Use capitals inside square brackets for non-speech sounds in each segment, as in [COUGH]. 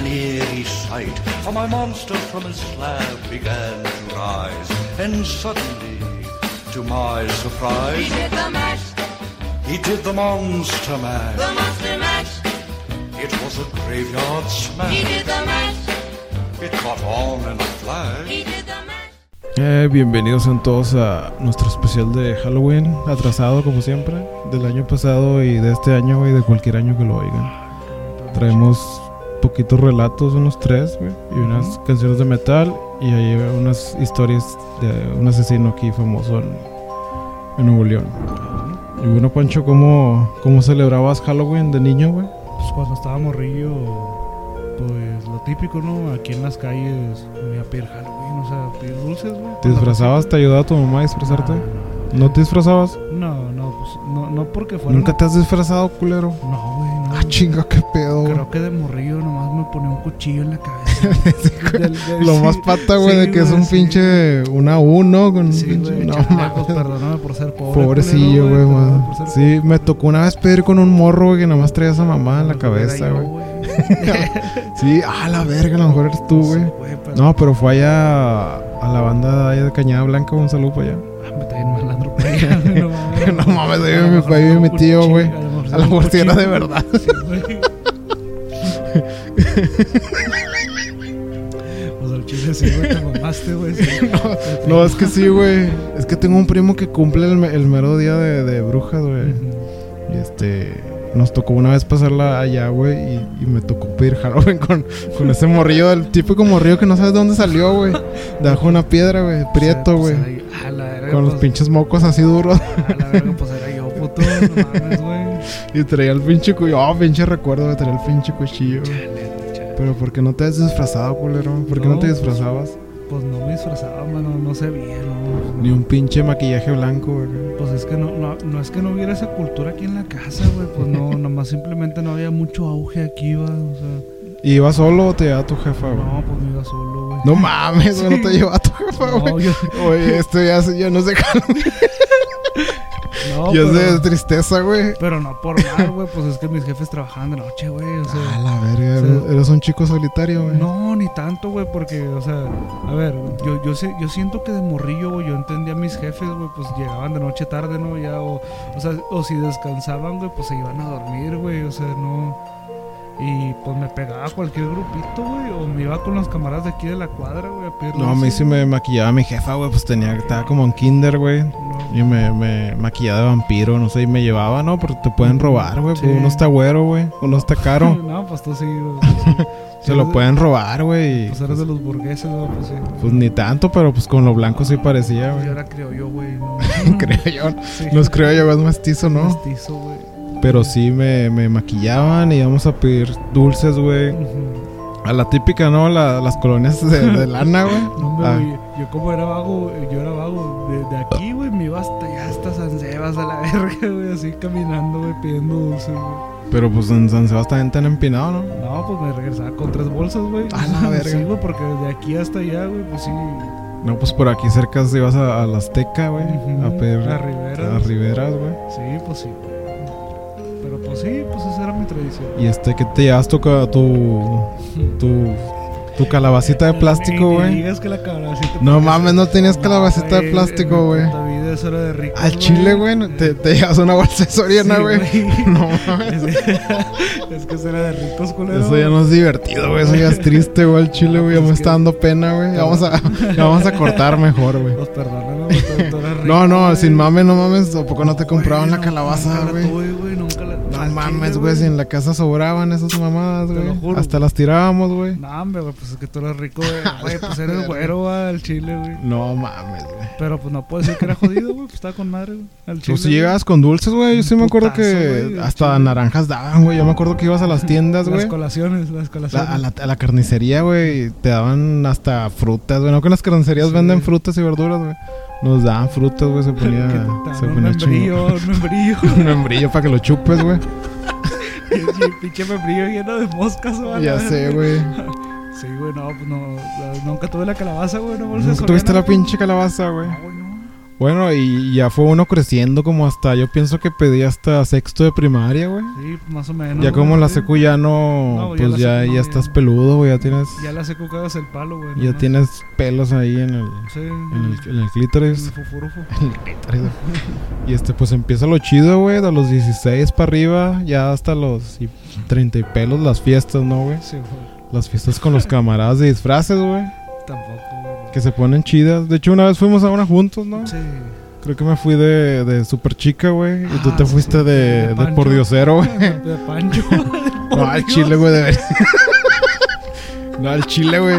an eerie sight, for my monster from his slab began to rise. And suddenly, to my surprise, He did the mash, he did the monster mash. the monster mash. It was a graveyard He smash. did the mash, It caught on in a flash. he did the mash. Eh, bienvenidos todos a nuestro especial de Halloween, atrasado como siempre, del año pasado y de este año y de cualquier año que lo oigan. Traemos poquitos relatos, unos tres, güey, y unas canciones de metal y ahí unas historias de un asesino aquí famoso en, en Nuevo León. Y bueno, Pancho, ¿cómo, ¿cómo celebrabas Halloween de niño, güey? Pues cuando estaba morrillo, pues lo típico, ¿no? Aquí en las calles me iba a pedir Halloween, o sea, pedir dulces, güey. ¿Te disfrazabas? ¿Te ayudaba tu mamá a disfrazarte? No, ¿No te disfrazabas? no, no, pues no, no porque fuera. ¿Nunca te has disfrazado, culero? No, güey, chinga, qué pedo, güey. Creo que de morrillo nomás me ponía un cuchillo en la cabeza. [LAUGHS] Del- del- Lo sí, más pata, güey, sí, de que es un sí. pinche. Una U, ¿no? Con Sí, pinche- güey, no, perdóname por ser pobre. Pobrecillo, culero, güey, Sí, me tocó una vez pedir con un morro, güey, que nomás traía esa mamá en la cabeza, yo, güey. [LAUGHS] Sí, ah, la verga, a lo mejor eres tú, güey. pero- No, pero fue allá a la banda de Cañada Blanca, un saludo para allá. Ah, me bien malandro para allá, [LAUGHS] no mames. Ahí A me mi tío, güey. A lo mejor A lo un mejor sí era de verdad. Sí, güey. [LAUGHS] Pues al chile sí, güey, te mamaste, güey. sí. [LAUGHS] No, es que sí, güey. Es que tengo un primo que cumple el, el mero día de, de brujas, güey. Y este. Nos tocó una vez pasarla allá, güey. Y, y me tocó pedir Halloween [LAUGHS] con, con ese morrillo, del típico morrillo que no sabes de dónde salió, güey. Debajo de una piedra, güey. Prieto, güey. pues. A la verga, Con los pues, pinches mocos así duros. A la verga, pues era yo, puto. No mames, güey. Y traía el pinche cuchillo. Oh, pinche recuerdo de traer el pinche cuchillo. güey. Chale, chale. Pero ¿por qué no te has disfrazado, culero? ¿Por qué no, No, te disfrazabas? Pues no me disfrazaba, mano. No se veía, no. Ni un pinche maquillaje blanco, güey. Pues es que no, no, no es que no hubiera esa cultura aquí en la casa, güey. Pues no, [LAUGHS] nomás simplemente no había mucho auge aquí, va. O sea, ¿Y ibas solo o te llevaba tu jefa, güey? no, pues me iba solo, güey. No mames, güey, no te llevaba tu jefa, güey. No, yo, Oye, esto ya, se- ya no es [LAUGHS] de No, [LAUGHS] ya es de pero, tristeza, güey. pero no por mal, güey. Pues es que mis jefes trabajaban de noche, güey. O sea, Ah, la verga, o sea, eres- eres un chico solitario, güey. No, ni tanto, güey, porque, o sea, a ver, yo, yo, sé, yo siento que de morrillo, güey, yo entendía a mis jefes, güey, pues llegaban de noche tarde, ¿no? Ya, o, o sea, o si descansaban, güey, pues se iban a dormir, güey, o sea, no. Y pues me pegaba a cualquier grupito, güey, o me iba con los camaradas de aquí de la cuadra, güey, a pedir No, a mí sí me maquillaba mi jefa, güey, pues tenía, estaba como en kinder, güey. No, Y me, me maquillaba de vampiro, no sé, y me llevaba, ¿no? Porque te pueden robar, güey. Sí. Pues uno está güero, güey. Uno está caro. [LAUGHS] no, pues tú sí, [LAUGHS] güey, pues. Se lo pueden robar, güey. Pues eres de los burgueses, güey, pues sí. Pues ni tanto, pero pues con lo blanco sí parecía, Pues yo güey. era creo yo, güey. [LAUGHS] No, Creo yo. sí. No es creo yo, es mestizo, ¿no? Mestizo, güey. Pero sí me, me maquillaban y íbamos a pedir dulces, güey. A la típica, ¿no? La- las colonias de, de lana, güey. [LAUGHS] No, Ah, güey, yo como era vago, yo era vago de, de aquí, güey, me iba hasta allá, hasta San Sebas a la [LAUGHS] verga, güey, así caminando, güey, pidiendo dulces, güey. pero pues en San Sebastián tan empinado, ¿no? No, pues me regresaba con tres bolsas, güey. A la verga. Sí, güey, porque de aquí hasta allá, güey, pues sí. No, pues por aquí cerca se ibas a, a la Azteca, güey. Ujú, A pedir a Rivera. a Riveras, güey. Sí, pues sí. Pero pues sí, pues esa era mi tradición. Y este, que te llevas tu, tu, tu, tu calabacita de [LAUGHS] plástico, güey? digas que la calabacita. No mames, no tenías No, calabacita de plástico, güey. vida eso era de rico. Al chile, güey, te, te llevas una bolsa de Soriana, Sí, güey. güey. [LAUGHS] No mames. [LAUGHS] es que eso era de ricos, culero. Eso ya no es divertido, güey. Eso ya es triste, güey. Al chile, güey. Ya me es está dando pena, güey. Vamos a, vamos a cortar mejor, güey. Pues perdóname, eras rico, No, no, güey. sin mame, no mames. ¿A poco no te compraban la calabaza, la güey? tuve, güey, nunca la- No mames, güey. Si en la casa sobraban esas mamadas, Te lo güey. juro. Hasta las tirábamos, güey. No, hombre, güey, pues es que tú eres rico, [LAUGHS] güey. Pues eres güero, güey, al chile, güey. No mames, güey. Pero pues no puedo decir que era jodido, güey, pues estaba con madre, güey. Al chile. Pues si llegabas con dulces, güey. Yo sí me acuerdo que hasta naranjas daban, güey. Yo me acuerdo que ibas a las tiendas, Las güey. colaciones, las La- colaciones. a, la, a la carnicería, güey, te daban hasta frutas, güey. No que en las carnicerías venden frutas y verduras, güey. Nos daban frutas, güey. Se ponía, se un ponía chingón. membrillo, un membrillo. [LAUGHS] Un membrillo para que lo chupes, güey. [LAUGHS] el pinche membrillo lleno de moscas, güey. Ya sé, [LAUGHS] güey. Sí, güey, no, pues no. Nunca tuve la calabaza, güey, no Nunca tuviste la pinche calabaza, güey. No, güey, no. Bueno, y ya fue uno creciendo como hasta, yo pienso que pedí hasta sexto de primaria, güey. Sí, más o menos. Ya güey, como la secu ya no, pues ya, secu ya ya- estás peludo, güey, ya tienes, Ya la secu cagas el palo, güey. ya nomás. tienes pelos ahí en el, Sí, en el, en el en clítoris. [LAUGHS] el fufurufo. Y este, pues empieza lo chido, güey, de los 16 para arriba, ya hasta los y 30 y pelos las fiestas, ¿no, güey? Sí, güey. Las fiestas con los camaradas de disfraces, güey, Tampoco. Que se ponen chidas. De hecho, una vez fuimos a una juntos, ¿no? Sí. Creo que me fui de, de super chica, güey, y tú Ah, te sí, fuiste de, de de Pancho. pordiosero, güey. De Pancho. No, al chile, güey, de ver- No, al chile, güey.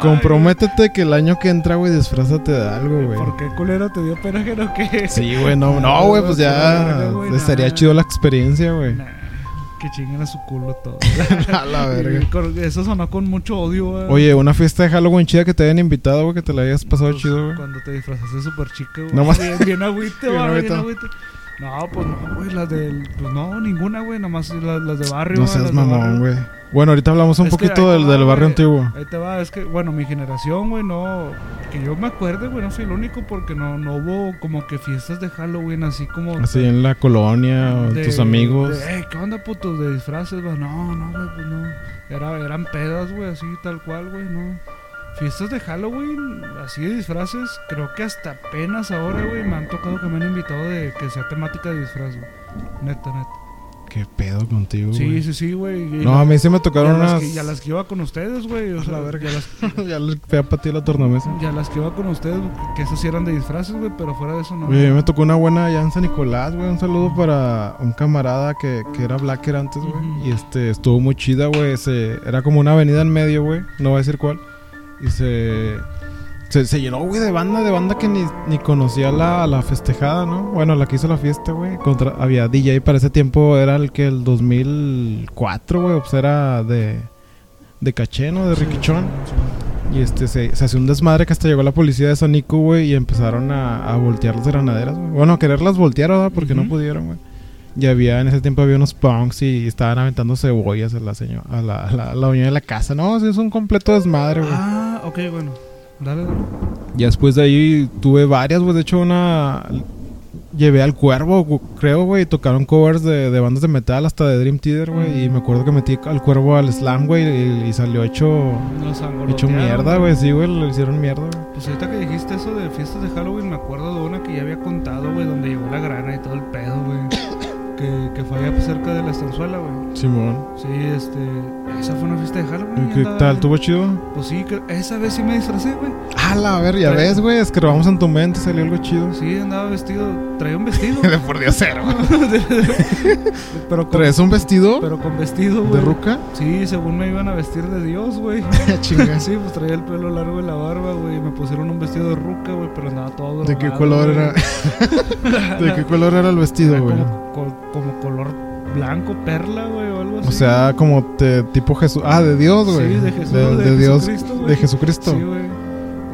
Comprométete que el año que entra, güey, disfrázate de algo, güey. ¿Por qué culero te dio pena [LAUGHS] que no que? Sí, güey, no, no, güey, pues ya estaría chido la experiencia, güey. Nah, que chinguen a su culo todo. [LAUGHS] A la verga. Con- Eso sonó con mucho odio, güey. Oye, una fiesta de Halloween chida que te hayan invitado, güey, que te la hayas pasado Pues, chido, güey. Cuando te disfrazaste súper chica, güey. Nomás- Bien, bien agüite, güey. [LAUGHS] Bien agüite. No, pues no, güey. Las del. Pues no, ninguna, güey. Nomás las, las de barrio. No seas mamón, güey. Bueno, ahorita hablamos un Es poquito del, va, del barrio antiguo. Ahí te va, es que, bueno, mi generación, güey, no. Que yo me acuerde, güey, no soy el único porque no, no hubo como que fiestas de Halloween así como. Así en la colonia, de- tus amigos. de, "Ey, ¿Qué onda, putos? De disfraces, güey. No, no, güey, pues no. Era, eran pedas, güey, así tal cual, güey, no. Fiestas de Halloween, así de disfraces, creo que hasta apenas ahora, güey, me han tocado que me han invitado de que sea temática de disfraz, güey. Neta, neta. ¿Qué pedo contigo, Sí, güey? sí, sí, güey. No, la- a mí sí me a tocaron las unas... que, y a las que iba con ustedes, güey. O A sea, la verga. y a las, [LAUGHS] ya les fui a patear la tornamesa. ya las que iba con ustedes, que esas sí eran de disfraces, güey, pero fuera de eso no. A mí me tocó una buena allá en San Nicolás, güey. Un saludo para un camarada que, que era Blacker antes, güey. Y este, estuvo muy chida, güey. Se- Era como una avenida en medio, güey. No voy a decir cuál. Y se... Se, se llenó, güey, de banda, de banda que ni, ni conocía la, la festejada, ¿no? Bueno, la que hizo la fiesta, güey. Contra, había DJ para ese tiempo, era el que el 2004, güey. Pues era de, de caché, ¿no? De riquichón. Y este, se, se hace un desmadre que hasta llegó la policía de Sonico, güey, y empezaron a, a voltear las granaderas, güey. Bueno, a quererlas voltear, ¿verdad? Porque no pudieron, güey. Y había, en ese tiempo había unos punks y estaban aventando cebollas a la señora, a la, a la, a la de la casa. No, sí, es un completo desmadre, güey. Ah, ok, bueno. Dale, dale. Y después de ahí tuve varias, güey. De hecho, una. Llevé al cuervo, creo, güey. Tocaron covers de, de bandas de metal hasta de Dream Theater, güey. Y me acuerdo que metí al cuervo al slam, güey. Y, y salió hecho. Hecho mierda, güey. Sí, güey. Lo hicieron mierda, güey. Pues ahorita que dijiste eso de fiestas de Halloween, me acuerdo de una que ya había contado, güey, donde llegó la grana y todo el pedo, güey. [COUGHS] Que, que fue allá cerca de la estanzuela, güey. Simón. Sí, este. Esa fue una fiesta de Halloween. ¿Y y ¿Qué tal? ¿Tuvo chido? Pues sí, esa vez sí me disfracé, güey. Ah, a ver, ya ves, güey. Es que robamos en tu mente salió algo chido. Sí, andaba vestido. Traía un vestido. De [LAUGHS] por Dios cero. [LAUGHS] pero, con, ¿Traes un vestido? pero con vestido, ¿De güey. ruca? Sí, según me iban a vestir de Dios, güey. [LAUGHS] Chinga. Sí, pues traía el pelo largo y la barba, güey. Me pusieron un vestido de ruca, güey, pero andaba todo ¿De qué color era? ¿De qué color era el vestido, güey? como, co- como color blanco, perla, güey, o algo así. O sea, como te, tipo Jesús. Ah, de Dios, güey. Sí, de Jesús, De, de de Dios. Jesucristo. De Jesucristo. Sí, güey.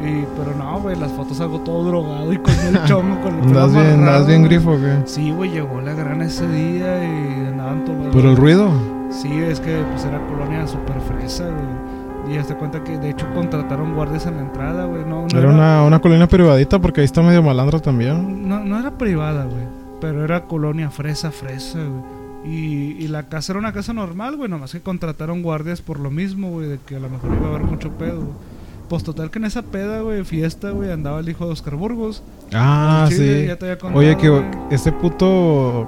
Y, pero no, güey, las fotos algo todo drogado y con el chongo, con el [LAUGHS] ¿Andas bien, andas bien grifo, güey? Sí, güey, llegó la grana ese día y andaban tomados. Pero el ruido. Sí, es que pues era colonia super fresa, güey. Y hasta cuenta que de hecho contrataron guardias en la entrada, güey. No, no Era una, una colonia privadita porque ahí está medio malandro también. No, no era privada, güey. Pero era colonia fresa, fresa, güey. Y, y la casa era una casa normal, güey. Nomás que contrataron guardias por lo mismo, güey. De que a lo mejor iba a haber mucho pedo, güey. Pues total que en esa peda, güey, fiesta, güey, andaba el hijo de Oscar Burgos. Ah, chile, sí. ya te había contado, Oye, que ese puto.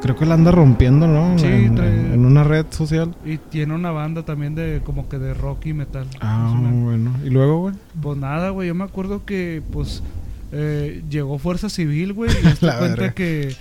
Creo que la anda rompiendo, ¿no? Sí, en, trae- en una red social. Y tiene una banda también de como que de rock y metal. Ah, bueno. ¿Y luego, güey? Pues nada, güey, yo me acuerdo que, pues, eh, llegó Fuerza Civil, güey, y [LAUGHS] La cuenta verga. que...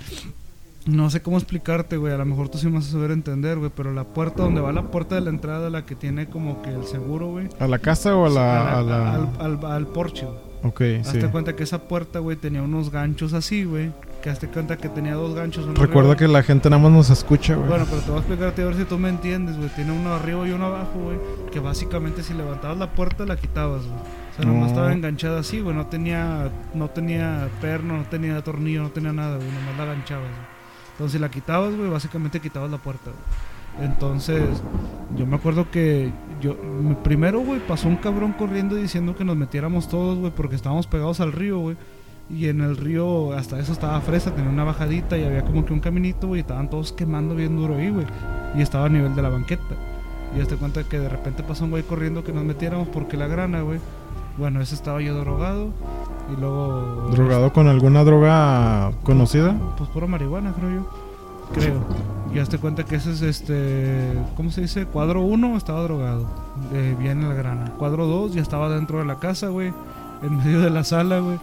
No sé cómo explicarte, güey, a lo mejor tú sí me vas a saber entender, güey, pero la puerta donde va la puerta de la entrada, la que tiene como que el seguro, güey. ¿A la casa o a la.? a a la- Al, al, al porche, güey. Ok, sí. Hazte cuenta que esa puerta, güey, tenía unos ganchos así, güey. Que hazte cuenta que tenía dos ganchos. uno Recuerda arriba- que la gente nada más nos escucha, güey. Bueno, pero te voy a explicarte a ver si tú me entiendes, güey. Tiene uno arriba y uno abajo, güey. Que básicamente si levantabas la puerta la quitabas, güey. O sea, nomás No. estaba enganchada así, güey. No tenía, no tenía perno, no tenía tornillo, no tenía nada, güey. Nomás la aganchabas, güey. Entonces la quitabas, güey, básicamente quitabas la puerta. Entonces, yo me acuerdo que yo primero, güey, pasó un cabrón corriendo diciendo que nos metiéramos todos, güey, porque estábamos pegados al río, güey. Y en el río, hasta eso estaba fresa, tenía una bajadita y había como que un caminito, güey. y Estaban todos quemando bien duro ahí, güey. Y estaba a nivel de la banqueta. Y te cuenta que de repente pasó un güey corriendo que nos metiéramos porque la grana, güey. Bueno, ese estaba yo drogado. Y luego. ¿Drogado con alguna droga conocida? Pues pura marihuana, creo yo. Creo. Y hazte cuenta que ese es este. ¿Cómo se dice? Cuadro 1 estaba drogado. Eh, bien en la grana. Cuadro 2 ya estaba dentro de la casa, güey. En medio de la sala, güey.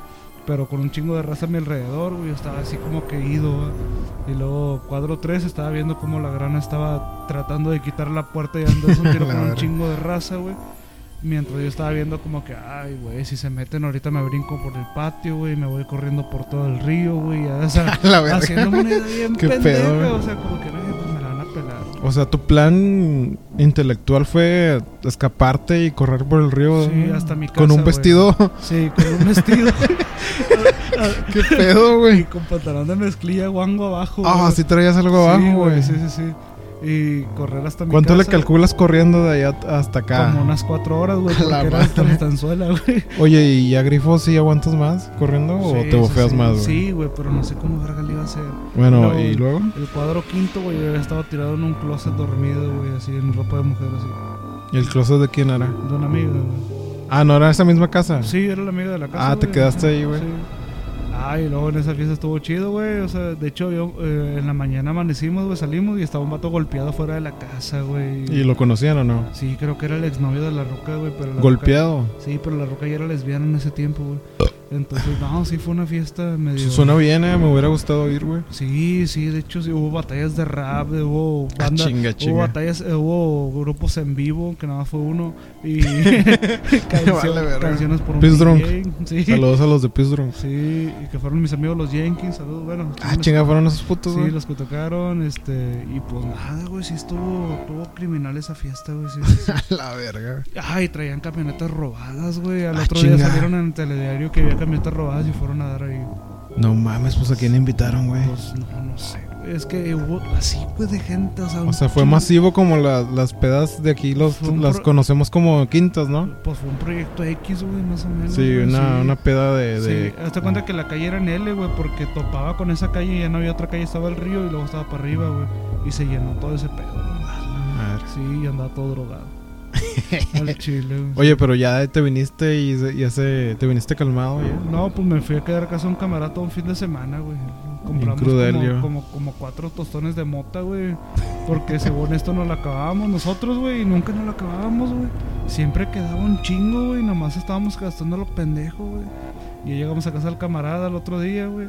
Pero con un chingo de raza a mi alrededor, güey. Estaba así como que ido, güey. Y luego cuadro 3 estaba viendo cómo la grana estaba tratando de quitar la puerta y andarse [LAUGHS] un tiro con un chingo de raza, güey. Mientras yo estaba viendo como que, ay, güey, si se meten ahorita me brinco por el patio, güey, me voy corriendo por todo el río, güey, o sea, [LAUGHS] haciéndome una idea bien [LAUGHS] Qué pendeja, pedo, o sea, como que, "Ay, pues me la van a pelar. O sea, tu plan intelectual fue escaparte y correr por el río. Sí, hasta mi Con casa, un güey. vestido. Sí, con un vestido [LAUGHS] ¿Qué pedo, y güey? con pantalón de mezclilla guango abajo. Ah, güey. sí traías algo abajo, güey. Sí, sí, sí. Y correr hasta mi ¿Cuánto le calculas corriendo de allá hasta acá? Como unas cuatro horas, güey, [LAUGHS] porque era hasta madre. la estanzuela, güey. Oye, ¿y a Grifo sí aguantas más corriendo o te bofeas sí. más, güey? Sí, güey, pero no sé cómo verga le iba a hacer. Bueno, No, ¿y luego? El cuadro quinto, güey, había estado tirado en un closet dormido, güey, así en ropa de mujer, así. ¿Y el closet de quién era? De una amiga, güey. Ah, ¿no era esa misma casa? Sí, era la amiga de la casa. Ah, te quedaste ahí, güey. Sí. Ah, y luego en esa fiesta estuvo chido, güey. O sea, de hecho, yo eh, en la mañana amanecimos, güey, salimos y estaba un vato golpeado fuera de la casa, güey. ¿Y lo conocían o no? Sí, creo que era el exnovio de la roca, güey. pero la ¿Golpeado? Roca- sí, pero la roca ya era lesbiana en ese tiempo, güey. Entonces, no, sí fue una fiesta medio. Suena bien, eh. Me hubiera gustado ir, güey. Sí, sí, de hecho sí hubo batallas de rap, hubo Ah, bandas, chinga, hubo batallas, eh, hubo grupos en vivo, que nada más fue uno, y [LAUGHS] Vale, canciones por un Peace Drunk. Sí, Saludos a los de Peace Drunk. sí, y que fueron mis amigos los Jenkins, saludos, bueno, Ah, chinga, fueron esos putos, sí, güey. los que tocaron, este, y pues nada, güey, sí estuvo, estuvo criminal esa fiesta, güey, sí, sí, sí. [LAUGHS] La verga. Ay, traían camionetas robadas, güey, al Ah, otro chinga. día salieron en el telediario que había camionetas robadas y fueron a dar ahí. No mames, pues a quién invitaron, güey. Pues no, no sé. Es que hubo así, pues, de gente. O sea, O sea, fue masivo como la- las pedas de aquí, los, las conocemos como quintas, ¿no? Pues fue un proyecto X, güey, más o menos. Sí, una, sí. una peda de... de- Sí, hazte cuenta que la calle era en L, güey, porque topaba con esa calle y ya no había otra calle, estaba el río y luego estaba para arriba, güey. Y se llenó todo ese pedo, güey. Sí, y andaba todo drogado. [LAUGHS] Al chile, güey. Oye, pero ya te viniste y ya se... Te viniste calmado ya. No, pues me fui a quedar a casa de un camarada un fin de semana, güey. Compramos como, como, como cuatro tostones de mota, güey. Porque según esto nos la acabábamos nosotros, güey. Y nunca nos la acabábamos, güey. Siempre quedaba un chingo, güey. Nomás estábamos gastando lo pendejo, güey. Y llegamos a casa del camarada el otro día, güey.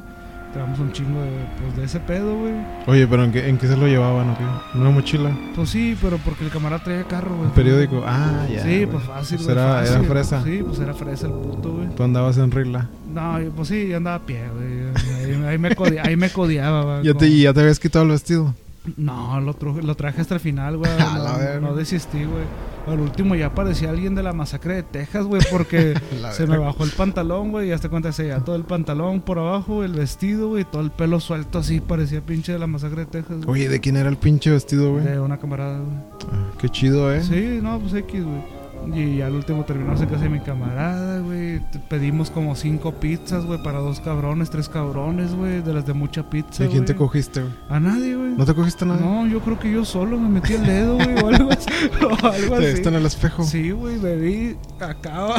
Traemos un chingo de, pues, de ese pedo, güey. Oye, pero ¿en qué, en qué se lo llevaban o qué? ¿En una mochila? Pues sí, pero porque el camarada traía carro, güey. ¿Un periódico? Ah, ya. Sí, pues fácil, Pues güey. era, fresa. Sí, pues era fresa el puto, güey. Tú andabas en regla. No, pues sí, yo andaba a pie, güey. Ahí, ahí me, codea- ahí me codeaba, güey. Ya te, como- y ya te habías quitado el vestido. No, lo, lo traje hasta el final, güey. [LAUGHS] No, no desistí, güey. Al último ya parecía alguien de la masacre de Texas, güey, porque [LAUGHS] se me bajó el pantalón, güey. Y hasta cuenta se ya todo el pantalón por abajo, el vestido, güey, todo el pelo suelto así, parecía pinche de la masacre de Texas, güey. Oye, ¿de quién era el pinche vestido, güey? De una camarada, güey. Ah, qué chido, ¿eh? Sí, no, pues X, güey. Y al último terminamos en casa de mi camarada, güey. Pedimos como cinco pizzas, güey, para dos cabrones, tres cabrones, güey, de las de mucha pizza. ¿Y a quién te cogiste, güey? A nadie, güey. ¿No te cogiste nada? No, yo creo que yo solo me metí el dedo, güey, o algo así. [LAUGHS] O algo Te así. en el espejo. Sí, güey, bebí acá,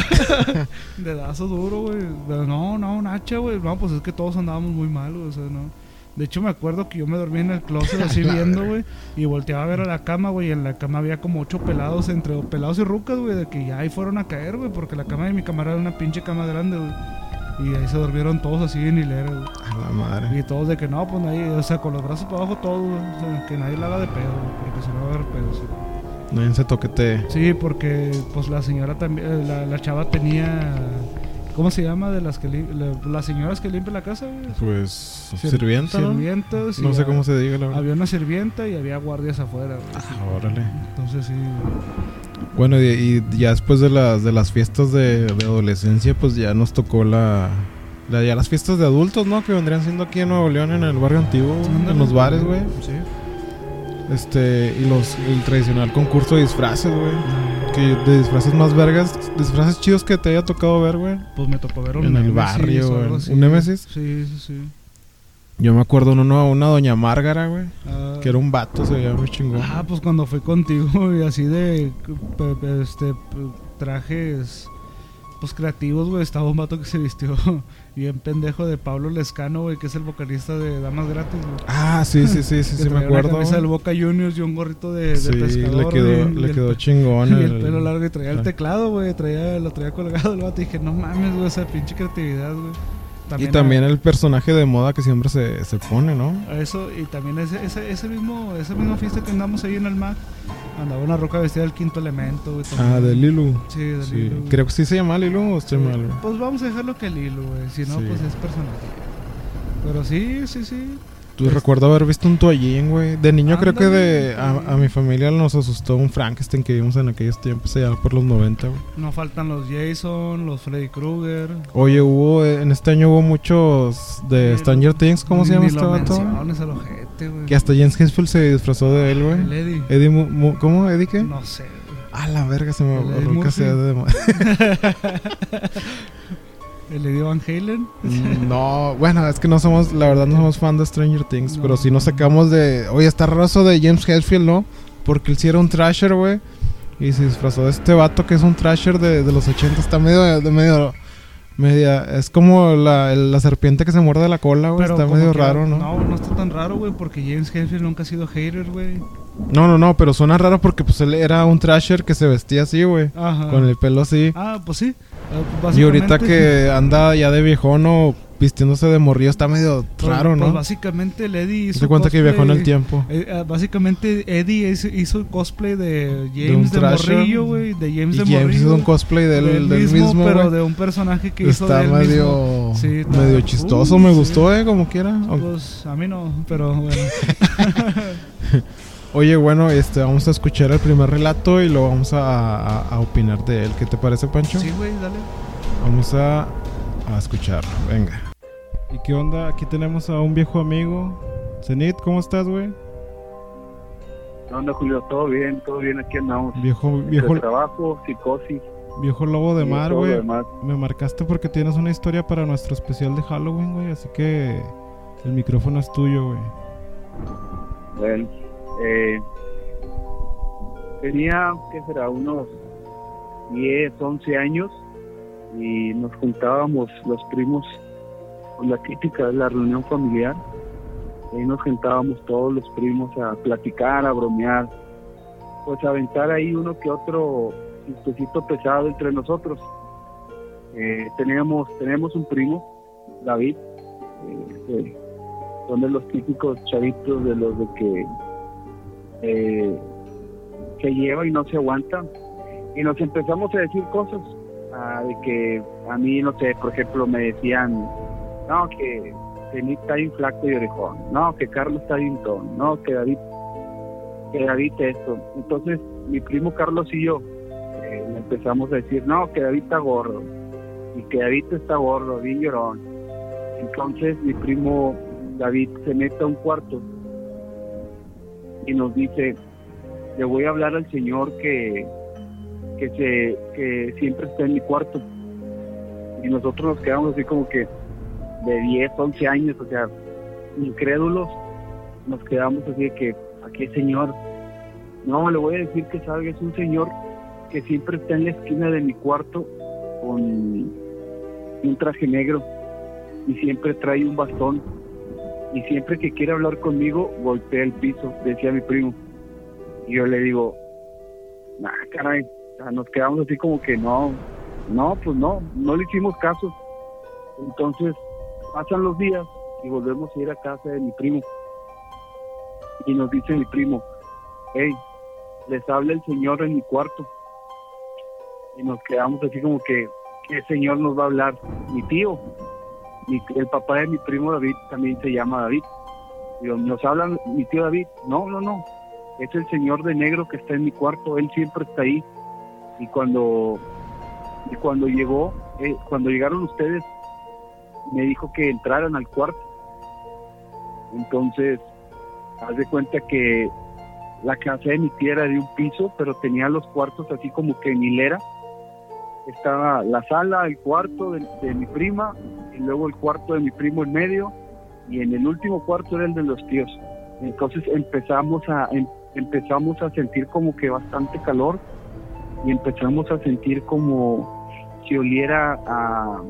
[LAUGHS] dedazo duro, güey. No, no, un hacha, güey. No, pues es que todos andábamos muy mal, güey, o sea, no. De hecho, me acuerdo que yo me dormí en el closet así [LAUGHS] viendo, güey. Y volteaba a ver a la cama, güey. Y en la cama había como ocho pelados, entre pelados y rucas, güey. De que ya ahí fueron a caer, güey. Porque la cama de mi camarada era una pinche cama grande, güey. Y ahí se durmieron todos así en hilera, güey. A la madre. Y todos de que no, pues nadie, o sea, con los brazos para abajo todo, güey. O sea, que nadie la haga de pedo, güey, porque si no va a haber pedo, sí. Nadie se toquete. Sí, porque pues la señora también, eh, la, la chava tenía, ¿cómo se llama? De las que la- las señoras que limpian la casa, güey. Pues. Sir- Sirvienta. Sirvientas. No sé cómo se diga, la verdad. Había una sirvienta y había guardias afuera, güey. Ah, órale. Entonces sí. Bueno, y, y ya después de las, de las fiestas de, de adolescencia, pues ya nos tocó la, la- Ya las fiestas de adultos, ¿no? Que vendrían siendo aquí en Nuevo León, en el barrio antiguo, en los bares, güey. Sí. Este, y los, el tradicional concurso de disfraces, güey. Que de disfraces más vergas, disfraces chidos que te haya tocado ver, güey. Pues me tocó ver un En el barrio, güey. ¿Un Némesis? Sí, sí, sí. Yo me acuerdo uno, una doña Márgara, güey. Ah, Que era un vato, se veía muy chingón. Ah, pues cuando fui contigo [LAUGHS] y así de este trajes pues creativos, güey, estaba un vato que se vistió bien pendejo de Pablo Lescano, güey, que es el vocalista de Damas Gratis, güey. Ah, sí, sí, sí, sí, [LAUGHS] sí, me acuerdo. Una camisa del Boca Juniors y un gorrito de, de Sí, pescador. le quedó, güey, le el quedó chingón. [LAUGHS] Y el pelo largo y traía el ah. teclado, güey, traía, lo traía colgado el vato y dije, no mames, güey, esa pinche creatividad, güey. Y también el personaje de moda que siempre se, se pone, ¿no? Eso, y también ese, ese, ese mismo, esa misma fiesta que andamos ahí en el MAC, andaba una roca vestida del quinto elemento, güey. Ah, de Lilu. Sí, de Sí. Güey. Creo que sí se llama Lilu o estoy Sí. mal, güey. Pues vamos a dejarlo que Lilo, güey. Si no, Sí. pues es personaje. Pero sí, sí, sí. Tú recuerdo haber visto un toallín, güey. De niño creo que de a, a mi familia nos asustó un Frankenstein que vimos en aquellos tiempos allá por los 90, güey. No faltan los Jason, los Freddy Krueger. Oye, hubo en este año hubo muchos de Stranger Things, ¿cómo ni- se llama este vato? Güey. Que hasta James Hetfield se disfrazó de él, El güey. Eddie. Eddie Mu- Mu- ¿Cómo? ¿Eddie qué? No sé, güey. Ah, la verga, se me El borró que sea de [LAUGHS] El Eddie Van Halen. Mm, No, [LAUGHS] bueno, es que no somos, la verdad no somos fan de Stranger Things, No. pero sí nos sacamos de, oye, está raro eso de James Hetfield, ¿no? Porque él sí era un trasher, güey. Y se disfrazó de este vato que es un trasher de, de los 80, está medio, de medio, media, es como la, la serpiente que se muerde la cola, güey, está medio raro, ¿no? No, no está tan raro, güey, porque James Hetfield nunca ha sido hater, güey. No, no, no, pero suena raro porque pues él era un trasher que se vestía así, güey, Ajá. con el pelo así. Ah, pues sí. Pues Y ahorita que anda ya de viejón o vistiéndose de morrillo está medio pues- raro, pues ¿no? básicamente el Eddie hizo Se cuenta que viajó en el cosplay- tiempo. Eh, eh, básicamente Eddie hizo, hizo cosplay de James de, Thrasher. Morrillo, güey. De James Y de James Morrillo. hizo un cosplay del, del del mismo, mismo, pero de un personaje que hizo Está de él medio, mismo. Sí, está- medio chistoso, Uh, me sí. gustó, eh, como quiera. Pues a mí no, pero bueno. [LAUGHS] Oye, bueno, este, vamos a escuchar el primer relato y luego vamos a, a- a opinar de él. ¿Qué te parece, Pancho? sí, güey, dale. Vamos a, a escucharlo, venga. ¿Y qué onda? Aquí tenemos a un viejo amigo. Zenit, ¿cómo estás, güey? ¿Qué onda, Julio? Todo bien, todo bien, aquí andamos. Viejo, viejo, trabajo, psicosis. viejo lobo de mar, güey. Me marcaste porque tienes una historia para nuestro especial de Halloween, güey. Así que el micrófono es tuyo, güey. Bueno, eh, tenía, ¿qué será? Unos 10, 11 años y nos juntábamos los primos la típica de la reunión familiar. Ahí nos juntábamos todos los primos a platicar, a bromear, pues a aventar ahí uno que otro chistecito pesado entre nosotros. Eh, teníamos, tenemos un primo, David, eh, que son de los típicos chavitos de los de que eh, se lleva y no se aguanta. Y nos empezamos a decir cosas, ah, de que a mí, no sé, por ejemplo, me decían, no, que Zenit está bien flaco y orejón, no, que Carlos está bien ton, no, que David, que David esto. Entonces, mi primo Carlos y yo eh, empezamos a decir, no, que David está gordo, y que David está gordo, bien llorón. Entonces, mi primo David se mete a un cuarto y nos dice, le voy a hablar al Señor que, que, se, que siempre está en mi cuarto. Y nosotros nos quedamos así como que de 10, 11 años, o sea, incrédulos, nos quedamos así de que, ¿a qué Señor? No, le voy a decir que salga, es un Señor que siempre está en la esquina de mi cuarto con un traje negro y siempre trae un bastón y siempre que quiere hablar conmigo golpea el piso, decía mi primo. Y yo le digo, nah, caray, nos quedamos así como que no, no, pues no, no le hicimos caso. Entonces pasan los días y volvemos a ir a casa de mi primo. Y nos dice mi primo, hey, les habla el Señor en mi cuarto. Y nos quedamos así como que, ¿qué Señor nos va a hablar? Mi tío, el papá de mi primo David también se llama David. Digo, nos hablan mi tío David. No, no, no. Es el señor de negro que está en mi cuarto. Él siempre está ahí. Y cuando y cuando llegó, eh, cuando llegaron ustedes, me dijo que entraran al cuarto. Entonces, haz de cuenta que la casa de mi tía era de un piso, pero tenía los cuartos así como que en hilera. Estaba la sala, el cuarto de, mi prima, y luego el cuarto de mi primo en medio, y en el último cuarto era el de los tíos. Entonces empezamos a em- empezamos a sentir como que bastante calor y empezamos a sentir como si oliera a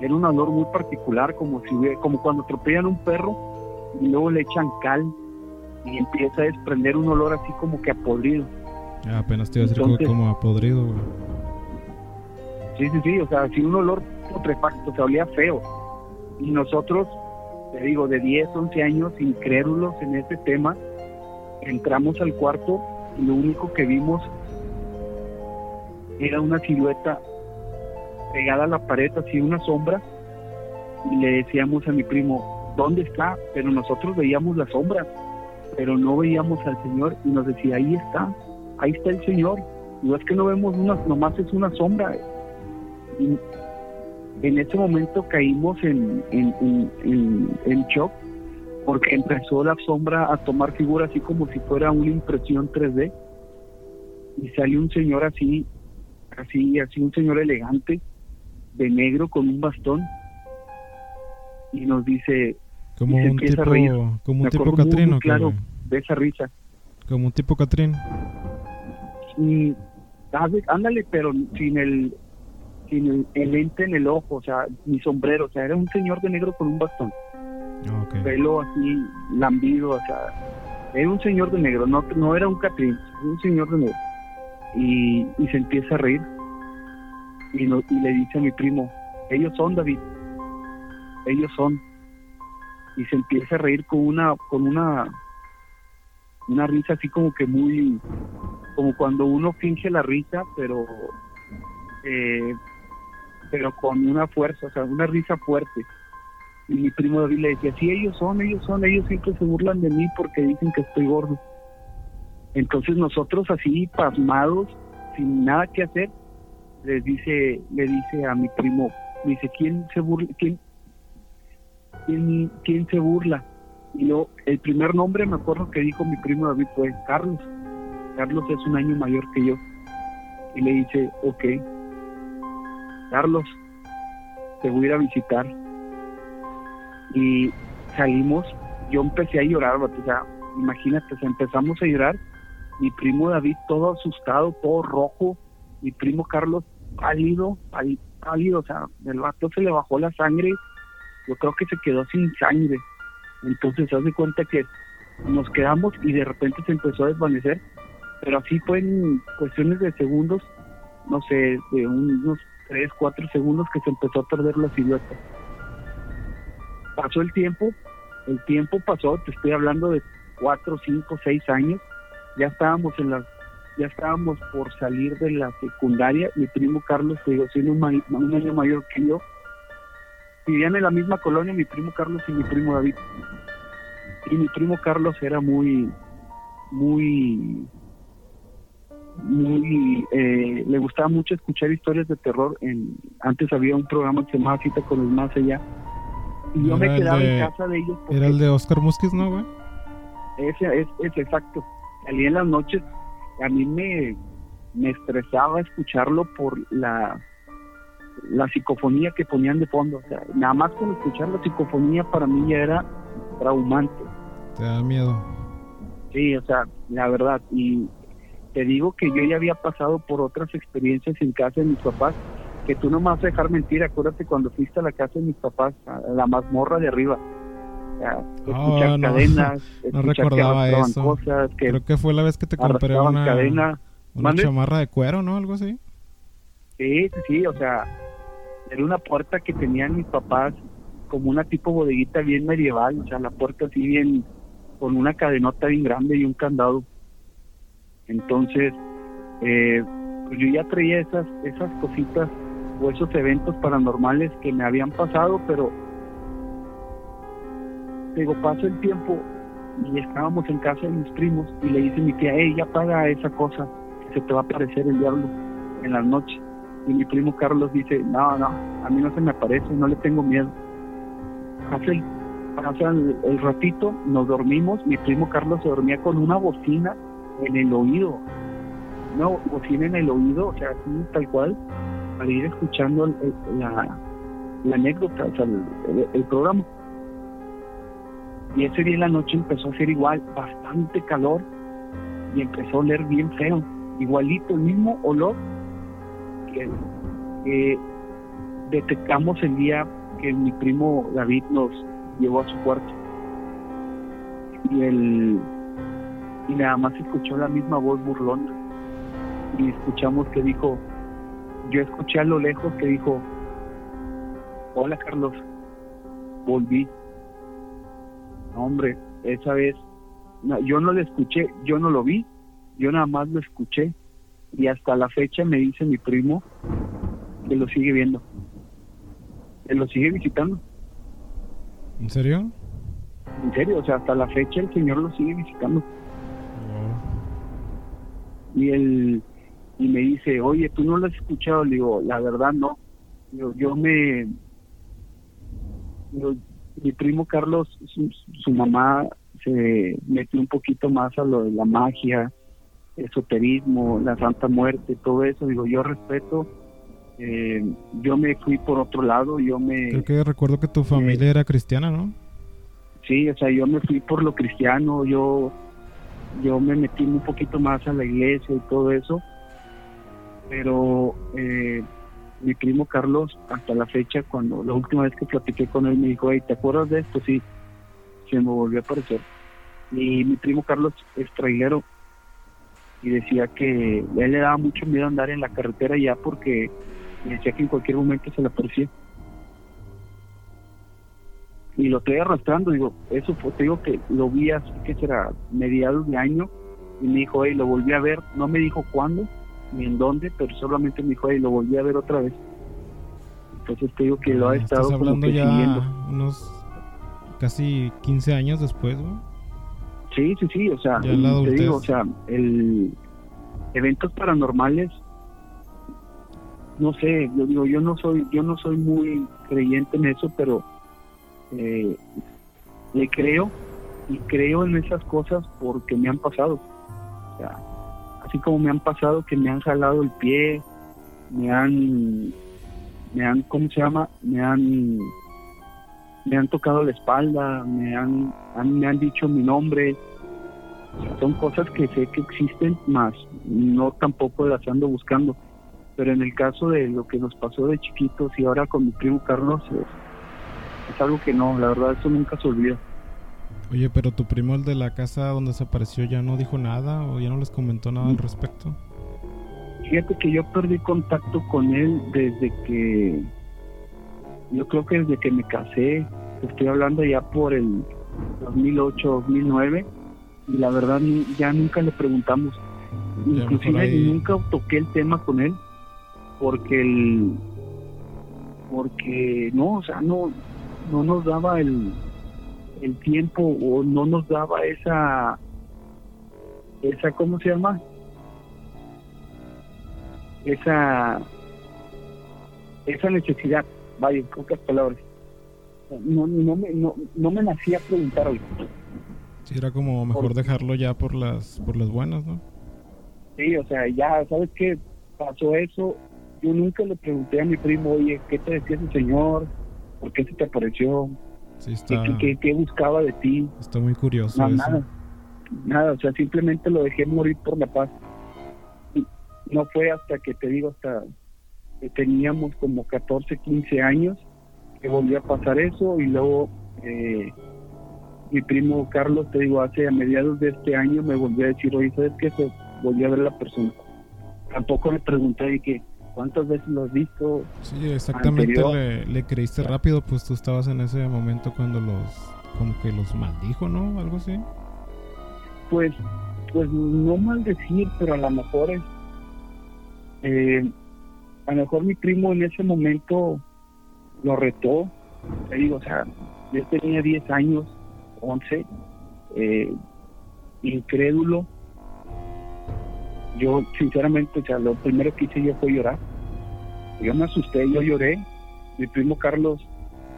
era un olor muy particular como si hubiera, como cuando atropellan un perro y luego le echan cal y empieza a desprender un olor así como que a podrido. Ah, apenas te iba a decir Entonces- como a podrido, güey. Sí, sí, sí, o sea, así un olor putrefacto, o sea, olía feo. Y nosotros, te digo, de 10, 11 años, incrédulos en ese tema, entramos al cuarto y lo único que vimos era una silueta pegada a la pared, así una sombra, y le decíamos a mi primo, ¿dónde está? Pero nosotros veíamos la sombra, pero no veíamos al Señor y nos decía, ahí está, ahí está el Señor. No es que no vemos una, nomás es una sombra. Y en ese momento caímos en, en, en, en- shock porque empezó la sombra a tomar figura así como si fuera una impresión 3D y salió un señor así, así, así un señor elegante, de negro con un bastón y nos dice, Como un tipo, como un tipo Catrín, muy ¿o qué, claro de esa risa. Como un tipo Catrín. y ándale pero sin el sin el, el lente en el ojo o sea mi sombrero o sea era un señor de negro con un bastón Ah, ok. pelo así lambido o sea era un señor de negro no no era un catrín era un señor de negro y, y se empieza a reír y, no- y le dice a mi primo ellos son David ellos son. Y se empieza a reír con una con una una risa así como que muy como cuando uno finge la risa pero eh, pero con una fuerza o sea una risa fuerte. Y mi primo David le decía sí ellos son ellos son ellos siempre se burlan de mí porque dicen que estoy gordo. Entonces nosotros así pasmados sin nada que hacer les dice le dice a mi primo dice quién se burla quién quién, quién se burla y luego el primer nombre me acuerdo que dijo mi primo David fue Carlos. Carlos es un año mayor que yo. Y le dice ok Carlos te voy a ir a visitar y salimos. Yo empecé a llorar o sea imagínate empezamos a llorar. Mi primo David todo asustado todo rojo mi primo Carlos pálido pál- pálido o sea el vato se le bajó la sangre yo creo que se quedó sin sangre. Entonces haz de cuenta que nos quedamos y de repente se empezó a desvanecer pero así fue en cuestiones de segundos no sé de unos 3, 4 segundos que se empezó a perder la silueta. Pasó el tiempo el tiempo pasó te estoy hablando de 4, 5, 6 años ya estábamos en la ya estábamos por salir de la secundaria. Mi primo Carlos te digo siendo un, ma- un año mayor que yo vivían en la misma colonia mi primo Carlos y mi primo David. Y mi primo Carlos era muy muy muy eh, le gustaba mucho escuchar historias de terror en antes había un programa que se llamaba Cita con el más allá. Y yo me quedaba de- en casa de ellos porque Era el de Oscar Muskis, ¿no, güey? ese es, es exacto. Salía en las noches a mí me me estresaba escucharlo por la la psicofonía que ponían de fondo o sea nada más con escuchar la psicofonía para mí ya era traumante Te da miedo. Sí, o sea, la verdad. Y te digo que yo ya había pasado por otras experiencias en casa de mis papás, que tú no me vas a dejar mentir. Acuérdate cuando fuiste a la casa de mis papás, a la mazmorra de arriba. Sea, escuchar Ah, no. cadenas, [LAUGHS] No escuchar que recordaba arrastraban eso. cosas, que Creo que fue la vez que te compré una, cadena. una chamarra de cuero, ¿no? Algo así. Sí, sí, sí, o sea, era una puerta que tenían mis papás como una tipo bodeguita bien medieval, o sea, la puerta así bien, con una cadenota bien grande y un candado. Entonces, eh, pues yo ya traía esas, esas cositas o esos eventos paranormales que me habían pasado, pero digo, pasó el tiempo y estábamos en casa de mis primos y le dice mi tía, hey, ya paga esa cosa, se te va a aparecer el diablo en las noches. Y mi primo Carlos dice, no, no, a mí no se me aparece, no le tengo miedo. Pasa el, el, ratito, nos dormimos, mi primo Carlos se dormía con una bocina en el oído, una bocina en el oído, o sea, así tal cual, para ir escuchando el- la, la anécdota, o sea, el programa. Y ese día en la noche empezó a hacer igual, bastante calor, y empezó a oler bien feo, igualito, el mismo olor que, detectamos el día que mi primo David nos llevó a su cuarto. Y el y nada más escuchó la misma voz burlona. Y escuchamos que dijo, yo escuché a lo lejos que dijo, hola Carlos, volví. No, hombre, esa vez, no, yo no lo escuché, yo no lo vi, yo nada más lo escuché. Y hasta la fecha me dice mi primo que lo sigue viendo, que lo sigue visitando. ¿En serio? En serio, o sea, hasta la fecha el señor lo sigue visitando. Y él y me dice, oye, ¿tú no lo has escuchado? Le digo, la verdad no. Yo me... digo, mi primo Carlos, su, su mamá se metió un poquito más a lo de la magia, esoterismo, la Santa Muerte, todo eso. Digo, yo respeto. eh, yo me fui por otro lado, yo me... Creo que recuerdo que tu familia era cristiana, ¿no? Sí, o sea, yo me fui por lo cristiano, yo, yo me metí un poquito más a la iglesia y todo eso, pero eh, mi primo Carlos, hasta la fecha, cuando la última vez que platiqué con él, me dijo, hey, ¿te acuerdas de esto? Sí, se me volvió a aparecer. Y mi primo Carlos es trailero y decía que a él le daba mucho miedo andar en la carretera ya porque decía que en cualquier momento se le aparecía y lo estoy arrastrando, digo, eso te digo que lo vi así que será mediados de año y me dijo, hey, lo volví a ver, no me dijo cuándo ni en dónde, pero solamente me dijo, hey, lo volví a ver otra vez. Entonces te digo que lo ha Ah, estado Estás como hablando que ya siguiendo. unos casi 15 años después, ¿no? Sí, sí, sí, o sea, te digo, o sea, el eventos paranormales no sé, yo digo, yo no soy yo no soy muy creyente en eso, pero eh, le creo y creo en esas cosas porque me han pasado. O sea, así como me han pasado que me han jalado el pie, me han me han ¿cómo se llama? Me han me han tocado la espalda, me han, me han dicho mi nombre. Son cosas que sé que existen, más no tampoco las ando buscando. Pero en el caso de lo que nos pasó de chiquitos y ahora con mi primo Carlos, es, es algo que no, la verdad, eso nunca se olvida. Oye, pero tu primo, el de la casa donde se apareció, ya no dijo nada o ya no les comentó nada al respecto. Fíjate que yo perdí contacto con él desde que, yo creo que desde que me casé, estoy hablando ya por el 2008, 2009, y la verdad ya nunca le preguntamos. Ya Inclusive ahí- nunca toqué el tema con él, porque el, porque no, o sea, no, no nos daba el, el tiempo o no nos daba esa, esa, ¿cómo se llama? esa esa necesidad, vaya, en pocas palabras. No, no, me, no, no me nacía preguntar hoy. Sí, era como mejor dejarlo ya por las por las buenas, ¿no? Sí, o sea, ya, ¿sabes qué? Pasó eso. Yo nunca le pregunté a mi primo, oye, ¿qué te decía ese señor? ¿Por qué se te apareció? Sí, ¿Qué, está, qué, qué- qué buscaba de ti? está muy curioso No, eso. nada. Nada, o sea, simplemente lo dejé morir por la paz. No fue hasta que, te digo, hasta que teníamos como 14, 15 años que volvió a pasar eso y luego eh, mi primo Carlos, te digo, hace a mediados de este año me volvió a decir, oye, ¿sabes qué? Se volvió a ver la persona. Tampoco le pregunté de que cuántas veces lo has visto. Sí, exactamente le, le creíste rápido, pues tú estabas en ese momento cuando los como que los maldijo, ¿no? Algo así. Pues, pues no mal decir, pero a lo mejor es, eh, a lo mejor mi primo en ese momento lo retó, te digo, o sea, yo tenía 10 años, 11, eh, incrédulo. Yo, sinceramente, o lo primero que hice yo fue llorar. Yo me asusté, yo lloré. Mi primo Carlos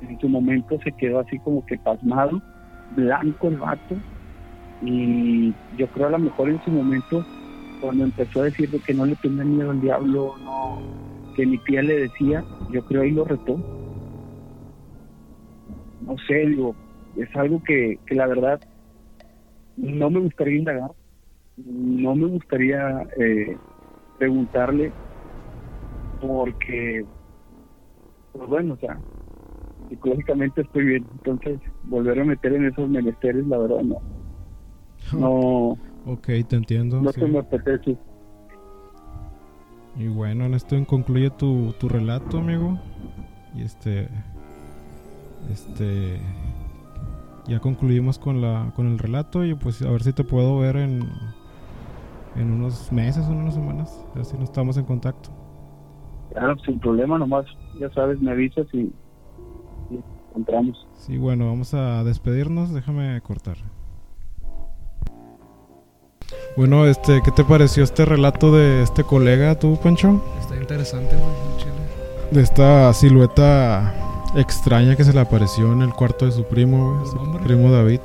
En su momento se quedó así como que pasmado, blanco el vato. Y yo creo a lo mejor en su momento, cuando empezó a decir de que no le tenía miedo al diablo, no, que mi tía le decía, yo creo ahí lo retó. No sé, digo, es algo que, que la verdad no me gustaría indagar, no me gustaría eh, preguntarle, porque, pues bueno, o sea, psicológicamente estoy bien, entonces volver a meter en esos menesteres, la verdad no, [LAUGHS] no, Ok, te entiendo. no sí. se me apetece. Y bueno, en esto concluye tu, tu relato, amigo. Y este. Este. Ya concluimos con la con el relato y pues a ver si te puedo ver en en unos meses o en unas semanas, a ver si nos estamos en contacto. Claro, sin problema, nomás, ya sabes, me avisas y, y encontramos. Sí, bueno, vamos a despedirnos, déjame cortar. Bueno, este, ¿qué te pareció este relato de este colega, tú, Pancho? Está interesante, güey, en Chile. De esta silueta extraña que se le apareció en el cuarto de su primo, güey, ¿El su nombre? primo David.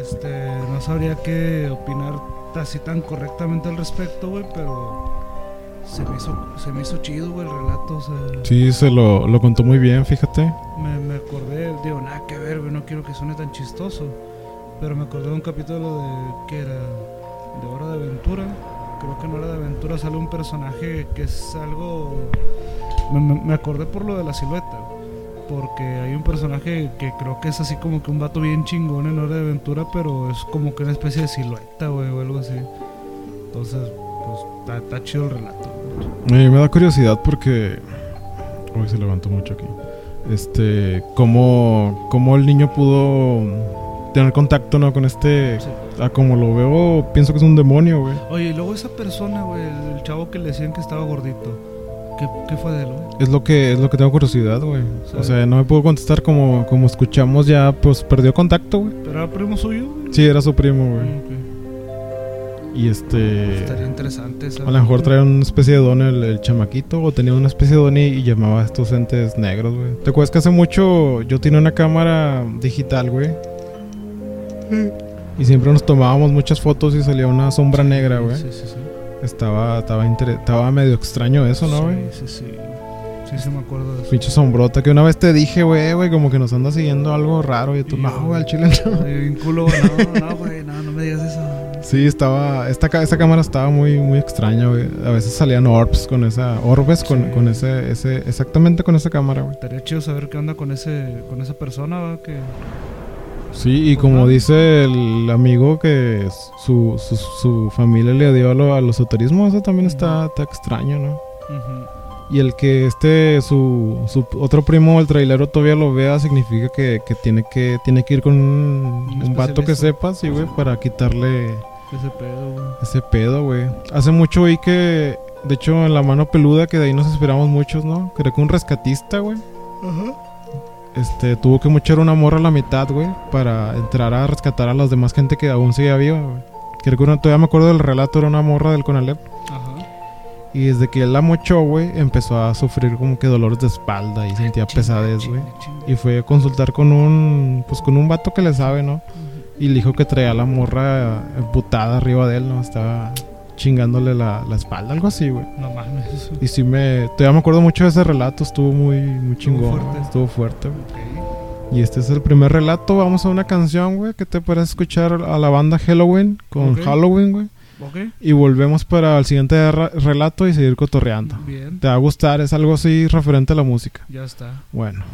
Este, no sabría qué opinar así tan correctamente al respecto, güey, pero se me hizo, se me hizo chido, güey, el relato, o sea, Sí, se lo, lo contó muy bien, fíjate. me, me acordé, digo, nada que ver, güey, no quiero que suene tan chistoso, pero me acordé de un capítulo de, que era? De Hora de Aventura, creo que en Hora de Aventura sale un personaje que es algo, me, me- me acordé por lo de la silueta, güey, porque hay un personaje que creo que es así como que un vato bien chingón en Hora de Aventura, pero es como que una especie de silueta, güey, o algo así. Entonces, pues está, está chido el relato. güey. Mí me da curiosidad porque. Uy, se levantó mucho aquí. Este. ¿Cómo, cómo el niño pudo tener contacto ¿no? con este. Sí. A como lo veo, pienso que es un demonio, güey. Oye, y luego esa persona, güey, el chavo que le decían que estaba gordito, ¿qué, qué fue de él, güey? Es lo que, es lo que tengo curiosidad, güey. Sí. O sea, no me puedo contestar como, como escuchamos ya, pues perdió contacto, güey. ¿Pero era primo suyo? güey? Sí, era su primo, güey. Mm, ok. Y este. Estaría interesante esa. A lo mejor traía una especie de don el, el chamaquito o tenía una especie de don y, y llamaba a estos entes negros, güey. ¿Te acuerdas que hace mucho yo tenía una cámara digital, güey? Y siempre nos tomábamos muchas fotos y salía una sombra negra, güey. Sí, sí, sí. Estaba, estaba, inter- estaba medio extraño eso, ¿no, güey? Sí, sí, sí. Sí, sí, me acuerdo de eso. Pinche sombrota que una vez te dije, güey, güey, como que nos anda siguiendo algo raro y tú, Y- no, güey, al chile no. Culo, güey. No, no, güey, no, no me digas eso. Sí, estaba, esta, esta cámara estaba muy, muy extraña, güey. A veces salían orbs con esa, orbes con, Sí. con ese, ese, exactamente con esa cámara, güey. Estaría chido saber qué onda con ese, con esa persona, ¿va? Que Sí, y como dice el amigo que su, su, su familia le dio a, lo- a los esoterismo, eso también está, está extraño, ¿no? Y el que este, su, su otro primo, el trailero, todavía lo vea, significa que, que tiene que tiene que ir con un, Un vato que sepa, sí, güey, para quitarle ese pedo, güey. ese pedo, güey. Hace mucho oí que, de hecho, en la mano peluda, que de ahí nos esperamos muchos, ¿no? Creo que un rescatista, güey. Este, tuvo que mochar una morra a la mitad, güey, para entrar a rescatar a las demás gente que aún seguía viva, güey. Creo que una- todavía me acuerdo del relato, era una morra del Conalep. Ajá. Y desde que él la mochó, güey, empezó a sufrir como que dolores de espalda y sentía pesadez, güey. Y fue a consultar con un, pues con un vato que le sabe, ¿no? Y le dijo que traía a la morra emputada arriba de él, ¿no? Estaba chingándole la, la espalda, algo así, güey. No mames. Y sí me, todavía me acuerdo mucho de ese relato, estuvo muy, muy chingón, fuerte. estuvo fuerte, güey. Y este es el primer relato, vamos a una canción, güey, que te parece escuchar a la banda Halloween con. Halloween, güey. Ok. Y volvemos para el siguiente relato y seguir cotorreando. Bien. Te va a gustar, es algo así referente a la música. Ya está. Bueno.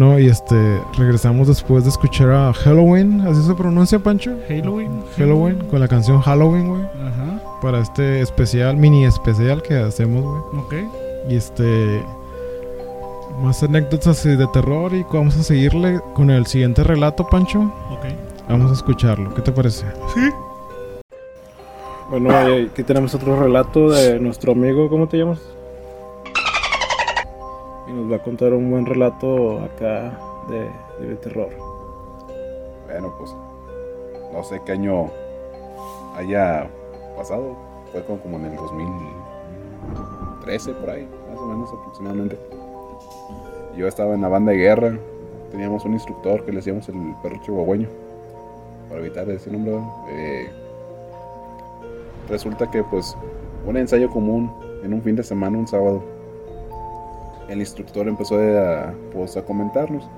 Bueno, y este, regresamos después de escuchar a Halloween, ¿así se pronuncia, Pancho? Halloween. Halloween, con la canción Halloween, güey. Ajá. Para este especial, mini especial que hacemos, güey. Ok. Y este. Más anécdotas así de terror y vamos a seguirle con el siguiente relato, Pancho. Ok. Vamos a escucharlo. ¿Qué te parece? Sí. Bueno, aquí tenemos otro relato de nuestro amigo. ¿Cómo te llamas? Va a contar un buen relato acá de, de terror. Bueno, pues no sé qué año haya pasado. Fue como, en el 2013, por ahí, más o menos aproximadamente. Yo estaba en la banda de guerra. Teníamos un instructor que le decíamos el perro chihuahueño. Para evitar ese nombre. Eh, resulta que pues un ensayo común en un fin de semana, un sábado. El instructor empezó a, pues, a comentarnos.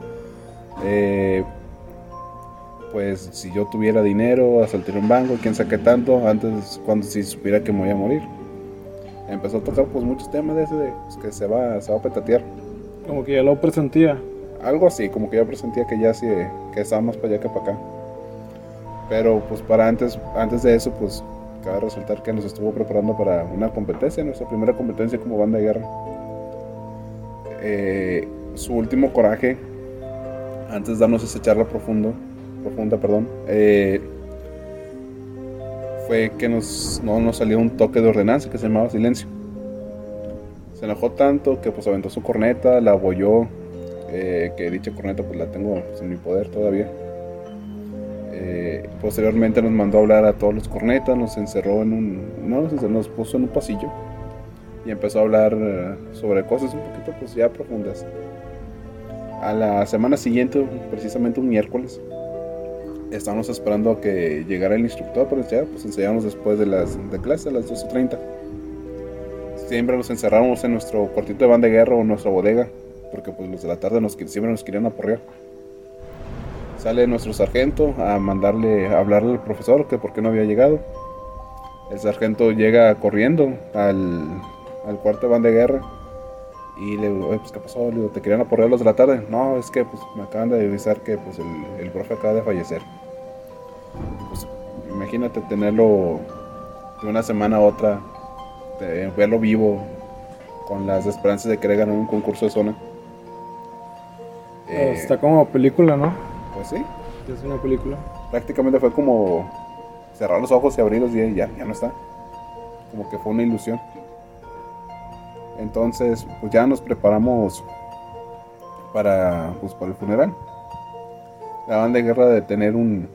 Eh, pues si yo tuviera dinero, asaltaría un banco, quién sabe qué tanto, antes cuando si supiera que me voy a morir. Empezó a tocar pues muchos temas de ese de pues, que se va, se va a petatear. Como que ya lo presentía. Algo así, como que yo presentía que ya sí, que estaba más para allá que para acá. Pero pues para antes, antes de eso, pues cabe resaltar que nos estuvo preparando para una competencia, nuestra primera competencia como banda de guerra. Su último coraje, antes de darnos esa charla profundo, profunda, perdón, eh, fue que nos, no nos salió un toque de ordenanza que se llamaba silencio. Se enojó tanto que pues aventó su corneta, la abolló, eh, que dicha corneta pues la tengo en mi poder todavía. Eh, posteriormente nos mandó a hablar a todos los cornetas, nos encerró en un, no, nos, encerró, en un pasillo y empezó a hablar eh, sobre cosas un poquito pues ya profundas. A la semana siguiente, precisamente un miércoles, estábamos esperando a que llegara el instructor para enseñar, pues ensayamos después de las de clase a las 12.30. Siempre nos encerramos en nuestro cuartito de banda de guerra o en nuestra bodega, porque pues los de la tarde nos, siempre nos querían aporrear. Sale nuestro sargento a mandarle, a hablarle al profesor que por qué no había llegado. El sargento llega corriendo al, al cuarto de banda de guerra y le digo, "Oye, pues, ¿qué pasó? Le digo, ¿te querían aporrear los de la tarde? No, es que pues, me acaban de avisar que pues, el, el profe acaba de fallecer. Pues, imagínate tenerlo de una semana a otra, de verlo vivo, con las esperanzas de que le ganar un concurso de zona. Eh, Está como película, ¿no? Pues sí, Es una película. prácticamente fue como cerrar los ojos y abrirlos y ya, ya no está. Como que fue una ilusión. Entonces, pues ya nos preparamos para, pues, para el funeral. La banda de guerra de tener un,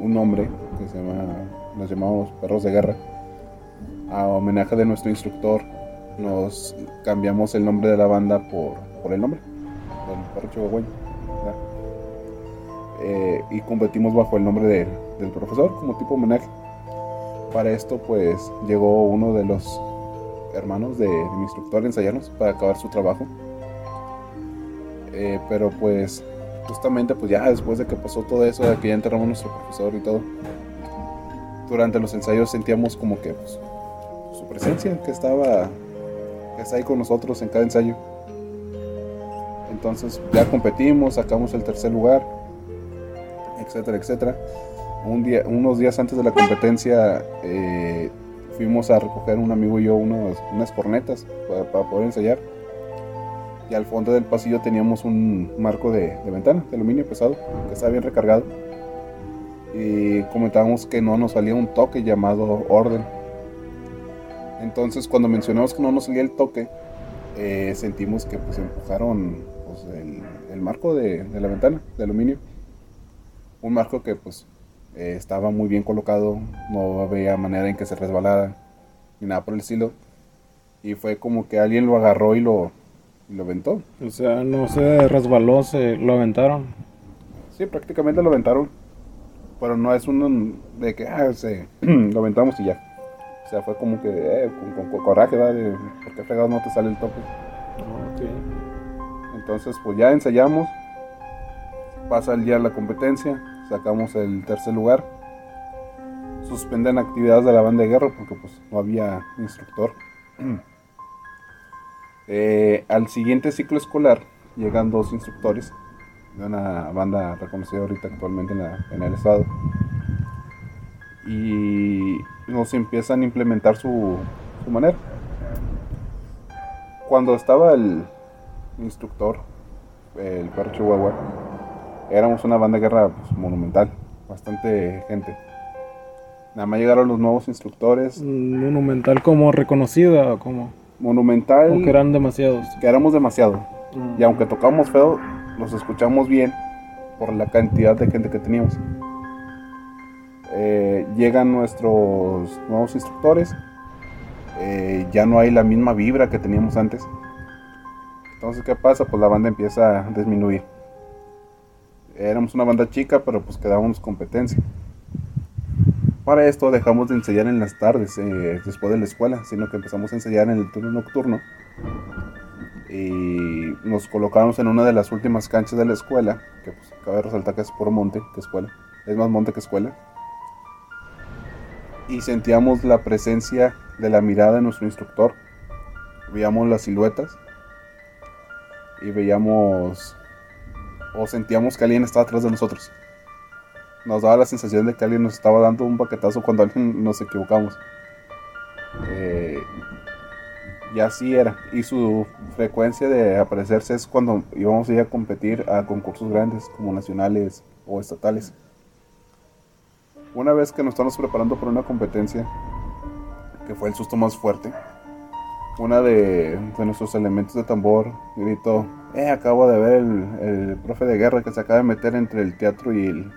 un nombre que se llama, nos llamamos Perros de Guerra, a homenaje de nuestro instructor, nos cambiamos el nombre de la banda por, por el nombre, del perro chihuahueño. Eh, y competimos bajo el nombre de- del profesor como tipo homenaje. Para esto pues llegó uno de los hermanos de, mi instructor ensayarnos para acabar su trabajo. Eh, pero pues justamente pues ya después de que pasó todo eso, de que ya enterramos nuestro profesor y todo, durante los ensayos sentíamos como que pues, su presencia que estaba que está ahí con nosotros en cada ensayo. Entonces ya competimos, sacamos el tercer lugar, etcétera, etcétera. Un día, unos días antes de la competencia eh, fuimos a recoger un amigo y yo unos- unas cornetas para, poder ensayar. Y al fondo del pasillo teníamos un marco de, de ventana, de aluminio pesado, que estaba bien recargado. Y comentábamos que no nos salía un toque llamado orden. Entonces cuando mencionamos que no nos salía el toque, eh, sentimos que pues empujaron pues, el, el marco de, de la ventana de aluminio. Un marco que pues eh, estaba muy bien colocado, no había manera en que se resbalara ni nada por el estilo. Y fue como que alguien lo agarró y lo, y lo aventó. O sea, no se resbaló, se lo aventaron. Sí, prácticamente lo aventaron. Pero no es un de que ah, se, [CLEARS THROAT] lo aventamos y ya. O sea, fue como que eh, con, con- con coraje, ¿verdad? De, ¿Por qué fregado no te sale el tope? Entonces, pues ya ensayamos. Pasa el día de la competencia. Sacamos el tercer lugar. Suspenden actividades de la banda de guerra porque pues no había instructor. [CLEARS THROAT] Eh, al siguiente ciclo escolar llegan dos instructores de una banda reconocida ahorita actualmente en, la- en el estado. Y nos empiezan a implementar su, su manera. Cuando estaba el instructor, el perro Chihuahua, éramos una banda de guerra pues, monumental, bastante gente. Nada más llegaron los nuevos instructores. Monumental como reconocida, como. Monumental, O que eran demasiados. que éramos demasiado. Mm. Y aunque tocamos feo, los escuchamos bien por la cantidad de gente que teníamos. Eh, llegan nuestros nuevos instructores. eh, ya no hay la misma vibra que teníamos antes. Entonces, ¿qué pasa? Pues la banda empieza a disminuir. Éramos una banda chica, pero pues quedábamos competencia. Para esto dejamos de ensayar en las tardes, eh, después de la escuela, sino que empezamos a ensayar en el turno nocturno y nos colocamos en una de las últimas canchas de la escuela, que pues cabe resaltar que es por monte que escuela, es más monte que escuela. Y sentíamos la presencia de la mirada de nuestro instructor, veíamos las siluetas y veíamos o sentíamos que alguien estaba atrás de nosotros. Nos daba la sensación de que alguien nos estaba dando un paquetazo cuando alguien nos equivocamos. Eh, y así era. Y su frecuencia de aparecerse es cuando íbamos a ir a competir a concursos grandes como nacionales o estatales. Una vez que nos estamos preparando para una competencia, que fue el susto más fuerte, una de, de nuestros elementos de tambor gritó, eh, acabo de ver el, profe de guerra que se acaba de meter entre el teatro y,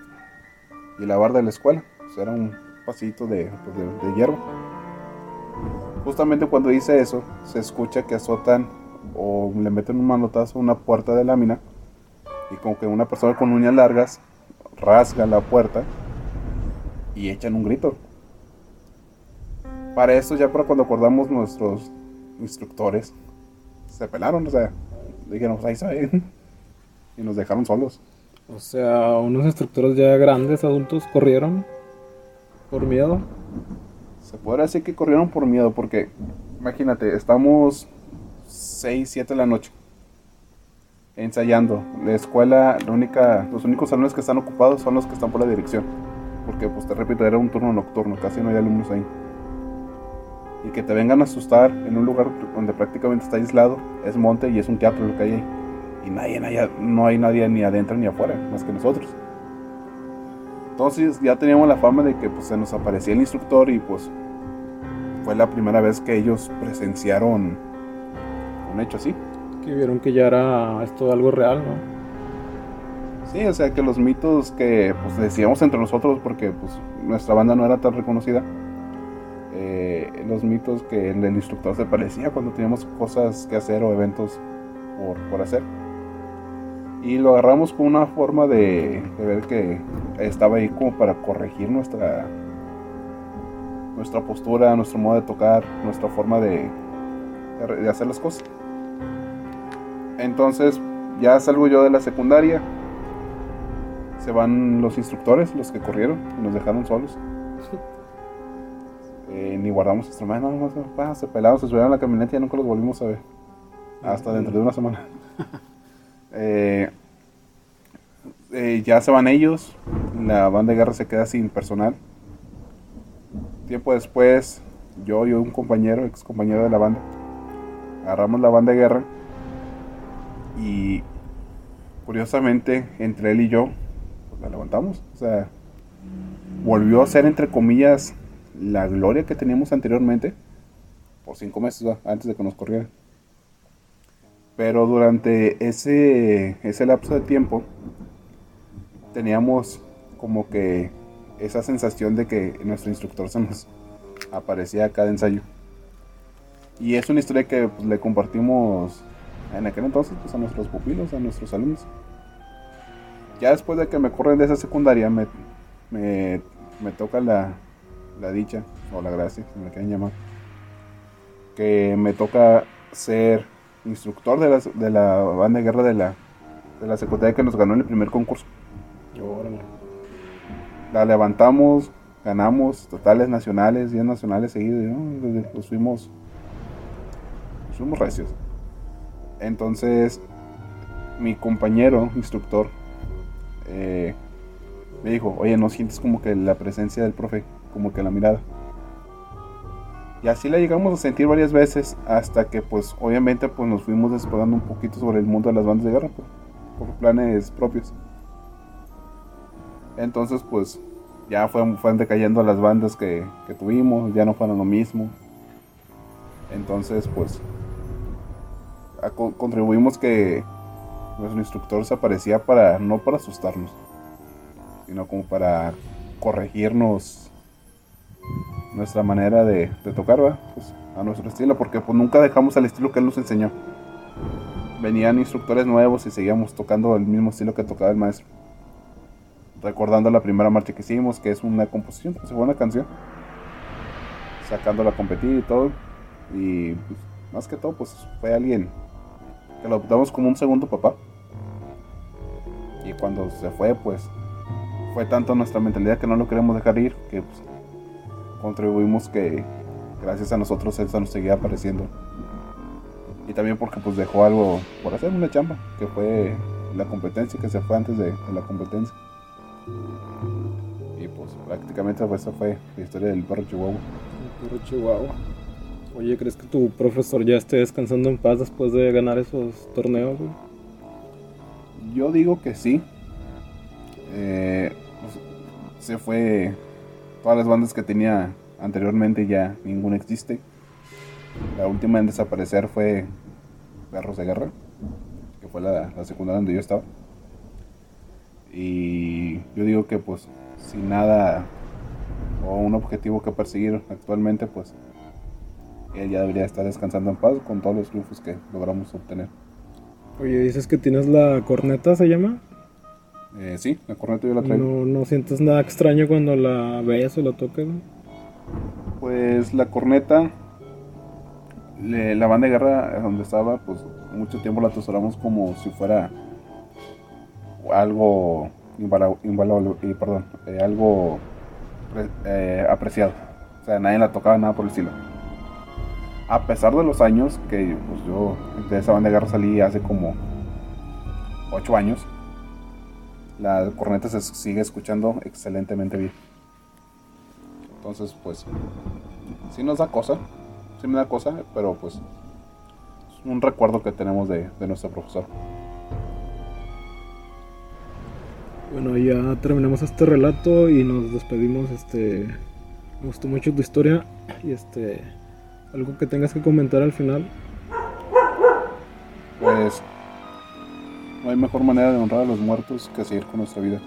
la barda de la escuela. Era un pasito de, pues, hierba. Justamente cuando dice eso, se escucha que azotan o le meten un manotazo a una puerta de lámina y como que una persona con uñas largas rasga la puerta y echan un grito. Para esto, ya para cuando acordamos nuestros instructores, se pelaron, o sea, dijeron, ahí se ven", y nos dejaron solos. O sea, unos instructores ya grandes, adultos, corrieron por miedo. Se podría decir que corrieron por miedo porque, imagínate, estamos 6, 7 de la noche ensayando. La escuela, la única, los únicos salones que están ocupados son los que están por la dirección. Porque, pues te repito, era un turno nocturno, casi no hay alumnos ahí. Y que te vengan a asustar en un lugar donde prácticamente está aislado, es monte y es un teatro lo que hay ahí. Y nadie, nadie- no hay nadie ni adentro ni afuera, más que nosotros. Entonces ya teníamos la fama de que pues, se nos aparecía el instructor y pues fue la primera vez que ellos presenciaron un hecho así. Que vieron que ya era esto algo real, ¿no? Sí, o sea que los mitos que pues, decíamos entre nosotros, porque pues, nuestra banda no era tan reconocida, eh, los mitos que el, instructor se parecía cuando teníamos cosas que hacer o eventos por, por hacer. Y lo agarramos como una forma de, ver que estaba ahí como para corregir nuestra, nuestra postura, nuestro modo de tocar, nuestra forma de- de hacer las cosas. Entonces ya salgo yo de la secundaria, se van los instructores, los que corrieron, y nos dejaron solos. [LAUGHS] Eh, ni guardamos instrumentos, nada más pa, se pelaron, se subieron a la camioneta y ya nunca los volvimos a ver. Hasta dentro de una semana. [LAUGHS] Eh, eh, ya se van ellos, la banda de guerra se queda sin personal. Tiempo después, yo y un compañero, ex compañero de la banda, agarramos la banda de guerra y curiosamente entre él y yo pues, la levantamos. O sea, volvió a ser entre comillas la gloria que teníamos anteriormente por cinco meses antes de que nos corrieran. Pero durante ese, ese lapso de tiempo teníamos como que esa sensación de que nuestro instructor se nos aparecía a cada ensayo. Y es una historia que pues, le compartimos en aquel entonces pues, a nuestros pupilos, a nuestros alumnos. Ya después de que me corren de esa secundaria, me, me, me toca la, la dicha, o la gracia, si me quieren llamar, que me toca ser instructor de la, de la banda de guerra de la, de la secundaria que nos ganó en el primer concurso. Órale. La levantamos, ganamos totales nacionales, 10 nacionales seguidos, ¿no? Los fuimos, los fuimos recios. Entonces, mi compañero, instructor, eh, me dijo, oye, ¿no sientes como que la presencia del profe, como que la mirada? Y así la llegamos a sentir varias veces hasta que pues obviamente pues nos fuimos despegando un poquito sobre el mundo de las bandas de guerra pues, por planes propios. Entonces pues ya fueron, fueron decayendo las bandas que, tuvimos, ya no fueron lo mismo. Entonces pues a- co- contribuimos que nuestro instructor se aparecía para, no para asustarnos, sino como para corregirnos nuestra manera de, de tocar. Pues, a nuestro estilo, porque pues nunca dejamos el estilo que él nos enseñó. Venían instructores nuevos y seguíamos tocando el mismo estilo que tocaba el maestro. Recordando la primera marcha que hicimos, que es una composición, pues fue una canción. Sacándola a competir y todo. Y pues, más que todo, pues fue alguien que lo adoptamos como un segundo papá. Y cuando se fue, pues fue tanto nuestra mentalidad que no lo queremos dejar ir, que contribuimos que gracias a nosotros eso nos seguía apareciendo. Y también porque pues dejó algo por hacer, una chamba, que fue la competencia, que se fue antes de, de la competencia. Y pues prácticamente pues, esa fue la historia del perro chihuahua. El perro Chihuahua. Oye, ¿crees que tu profesor ya esté descansando en paz después de ganar esos torneos, güey? Yo digo que sí. Eh, pues, se fue todas las bandas que tenía anteriormente ya ninguna existe. La última en desaparecer fue Perros de Guerra, que fue la, la donde yo estaba. Y yo digo que pues sin nada o un objetivo que perseguir actualmente, pues él ya debería estar descansando en paz con todos los triunfos que logramos obtener. Oye, dices que tienes la corneta, ¿se llama? Eh, sí, la corneta yo la traigo. No, no sientes nada extraño cuando la ves o la tocas? Pues la corneta, le- la banda de guerra donde estaba, pues mucho tiempo la atesoramos como si fuera algo invaluable, eh, perdón, eh, algo eh, apreciado. sea, nadie la tocaba, nada por el estilo. A pesar de los años que pues, yo de esa banda de guerra salí hace como 8 años, la corneta se sigue escuchando excelentemente bien. Entonces, pues, sí nos da cosa, sí me da cosa, pero pues es un recuerdo que tenemos de, de nuestro profesor. Bueno, ya terminamos este relato y nos despedimos. Este, me gustó mucho tu historia y este, algo que tengas que comentar al final. Pues, no hay mejor manera de honrar a los muertos que seguir con nuestra vida.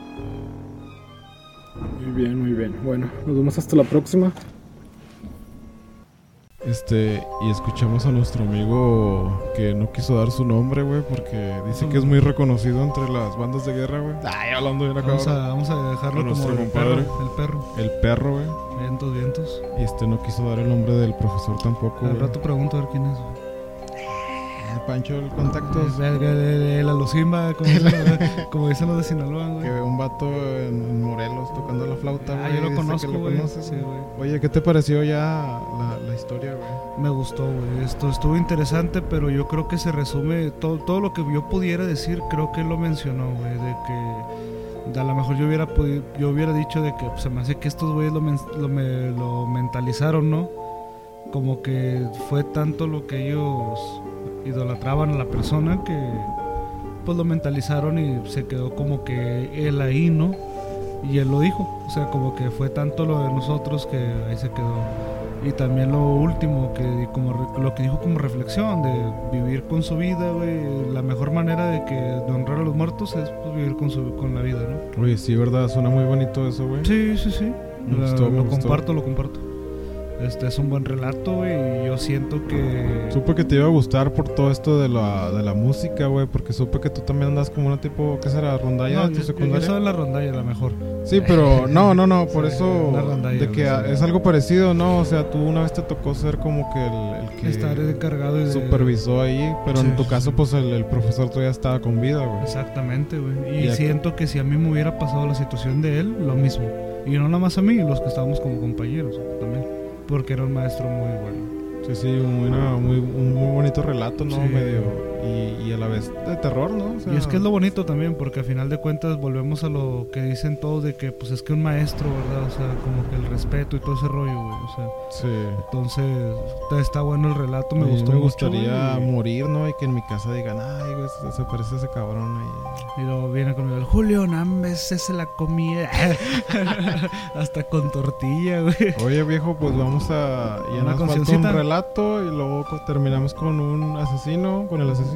Muy bien, muy bien. Bueno, nos vemos hasta la próxima. Este, y escuchamos a nuestro amigo que no quiso dar su nombre, güey, porque dice que es muy reconocido entre las bandas de guerra, güey. Ay, hablando bien acá. Vamos a, vamos a dejarlo como nuestro el compadre. perro, el perro. El perro, güey. Vientos, vientos. Y este no quiso dar el nombre del profesor tampoco, Al rato pregunto a ver quién es. Pancho, el contacto. El, Alucimba, como [LAUGHS] dicen, los- como dicen los de Sinaloa, güey. Que un vato en, Morelos tocando la flauta, Ah, güey. yo lo conozco, lo güey. Sí, güey. Oye, ¿qué te pareció ya la, la historia, güey? Me gustó, güey. Esto estuvo interesante, pero yo creo que se resume todo, todo lo que yo pudiera decir. Creo que él lo mencionó, güey, de que a lo mejor yo hubiera podi- yo hubiera dicho de que pues, se me hace que estos güeyes lo, men- lo, me- lo mentalizaron, ¿no? Como que fue tanto lo que ellos idolatraban a la persona que pues lo mentalizaron y se quedó como que él ahí, ¿no? Y él lo dijo, o sea, como que fue tanto lo de nosotros que ahí se quedó. Y también lo último, que como lo que dijo como reflexión, de vivir con su vida, güey. La mejor manera de que de honrar a los muertos es pues, vivir con, su, con la vida, ¿no? Oye, sí, ¿verdad? Suena muy bonito eso, güey. Sí, sí, sí. La- gustó, lo comparto, lo comparto. Este es un buen relato, güey, y yo siento que... Supe que te iba a gustar por todo esto de la, de la música, güey, porque supe que tú también andas como una tipo, ¿qué será? ¿Rondalla No, de tu yo, yo secundaria? soy la rondalla, la mejor. Sí, pero [LAUGHS] no, no, no, por Sí, eso rondalla, de que es algo parecido, ¿no? O sea, tú una vez te tocó ser como que el, el que Estar encargado de... supervisó ahí, pero en tu caso, sí. pues el, el profesor todavía estaba con vida, güey. Exactamente, güey. Y Y siento que si a mí me hubiera pasado la situación de él, lo mismo. Y no nada más a mí, los que estábamos como compañeros también. Porque era un maestro muy bueno. Sí, sí, un, una- muy, un muy bonito relato, ¿no? Sí. Medio, y, y a la vez de terror, ¿no? O sea, Y es que es lo bonito también, porque al final de cuentas volvemos a lo que dicen todos de que pues es que un maestro, ¿verdad? O sea, como que el respeto y todo ese rollo, güey. O sea, Sí. entonces está, bueno el relato, me A mí gustó me gustaría morir, ¿no? Y que en mi casa digan, ay, güey, se, parece a ese cabrón ahí. Y luego viene conmigo el Julio Nambes, se la comía. [LAUGHS] Hasta con tortilla, güey. Oye, viejo, pues vamos a. Ya Una nos falta un relato y luego terminamos con un asesino, con el asesino.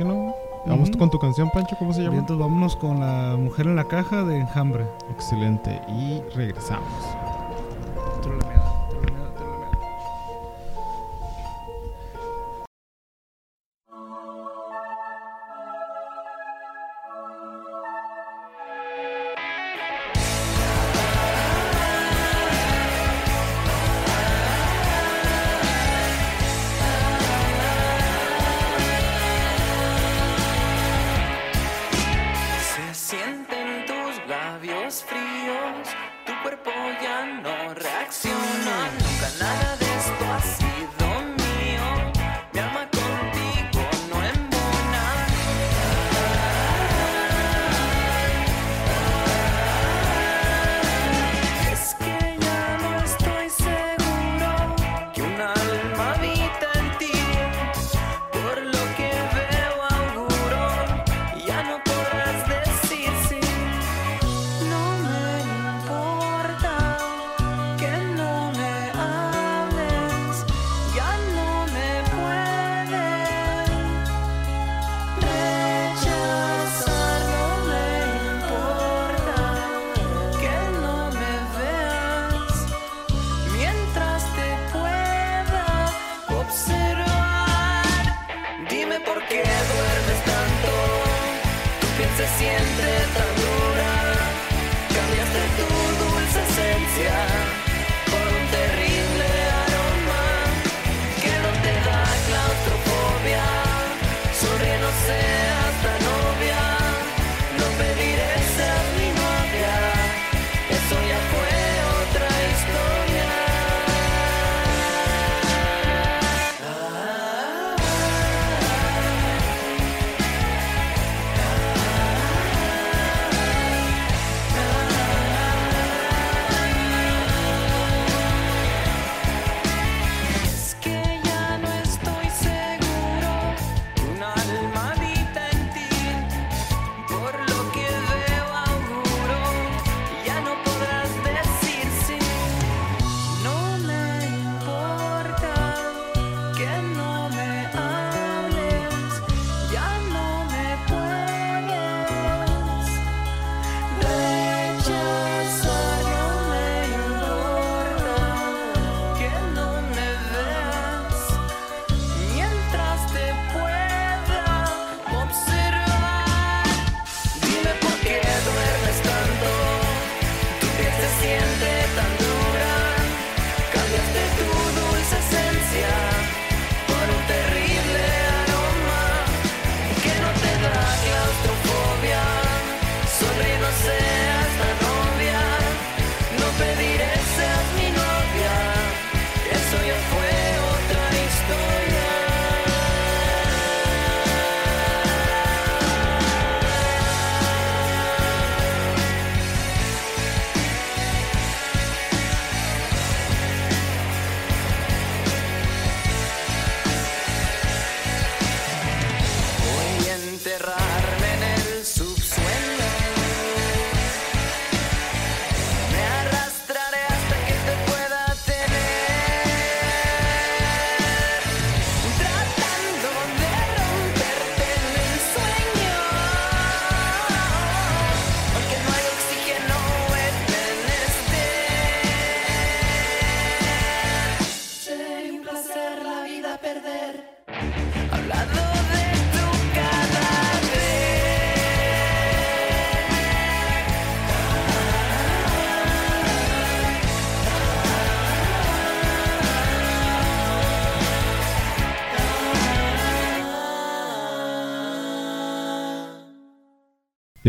Vamos con tu canción, Pancho, ¿cómo se Bien, llama? Entonces vámonos con la mujer en la caja de enjambre. Excelente. Y regresamos.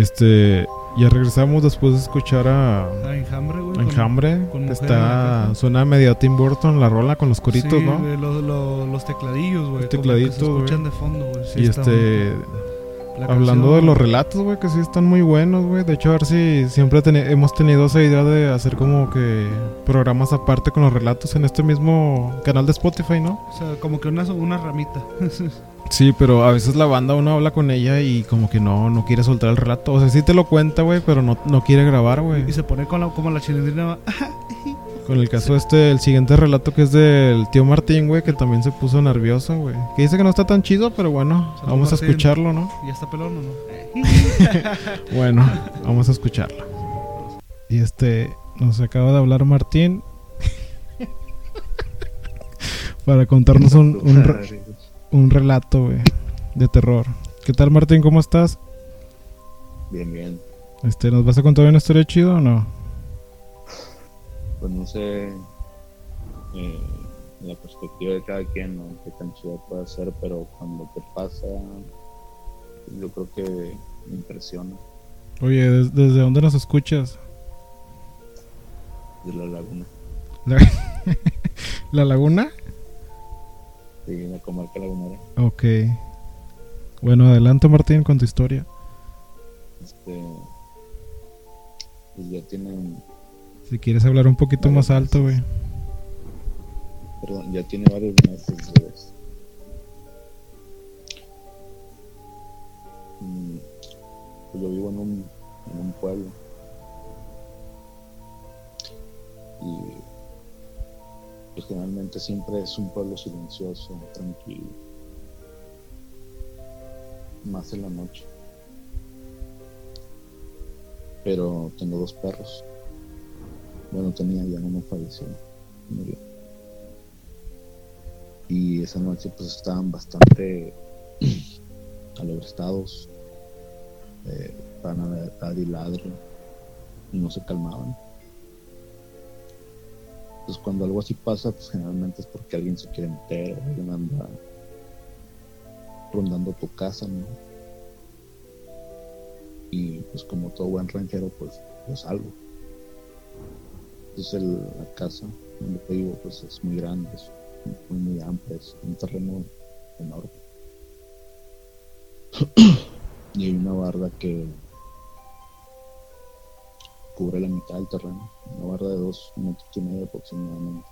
Este, ya regresamos después de escuchar a Ah, Enjambre, güey. con Está, suena medio Tim Burton la rola con los coritos, Sí, ¿no? güey, lo- lo- los tecladillos, güey. Los tecladitos, Se escuchan de fondo, güey. Sí, y este, hablando de los relatos, güey, que sí están muy buenos, güey. De hecho, a ver si siempre hemos tenido esa idea de hacer como que programas aparte con los relatos en este mismo canal de Spotify, ¿no? O sea, como que una, una ramita. [LAUGHS] Sí, pero a veces la banda uno habla con ella y como que no, no quiere soltar el relato. O sea, sí te lo cuenta, güey, pero no, no quiere grabar, güey. y se pone con la, como la chilindrina. [LAUGHS] Con el caso este, el siguiente relato que es del tío Martín, güey, que también se puso nervioso, güey. Que dice que no está tan chido, pero bueno, vamos a escucharlo, ¿no? ¿Ya está pelón o no? [LAUGHS] [LAUGHS] Bueno, vamos a escucharlo. Y este, nos acaba de hablar Martín para contarnos un, un, un relato, güey, de terror. ¿Qué tal, Martín? ¿Cómo estás? Bien, bien. Este, ¿nos vas a contar una historia chida o no? Pues no sé eh, la perspectiva de cada quien, ¿no? Qué tan chido puede ser, pero cuando te pasa, yo creo que me impresiona Oye, ¿des- ¿desde dónde nos escuchas? de la laguna. ¿La, [LAUGHS] ¿La laguna? Sí, la comarca lagunera. Ok. Bueno, adelante Martín con tu historia. Este, pues ya tienen, Si quieres hablar un poquito más alto, güey. perdón, ya tiene varios meses de. Mm, Pues yo vivo en un, en un pueblo. Y pues generalmente siempre es un pueblo silencioso, tranquilo. Más en la noche. Pero tengo dos perros. Bueno, tenía ya uno falleció. murió. Y esa noche pues estaban bastante [CLEARS THROAT] alebrestados. Eh, estaban a verdad y ladre. Y no se calmaban. Entonces cuando algo así pasa, pues generalmente es porque alguien se quiere meter, alguien anda rondando tu casa, ¿no? Y pues como todo buen ranchero, pues yo salgo. Entonces la casa donde te vivo, pues es muy grande, es muy, muy amplia, es un terreno enorme. [CLEARS THROAT] y hay una barda que cubre la mitad del terreno, una barda de dos metros y medio aproximadamente.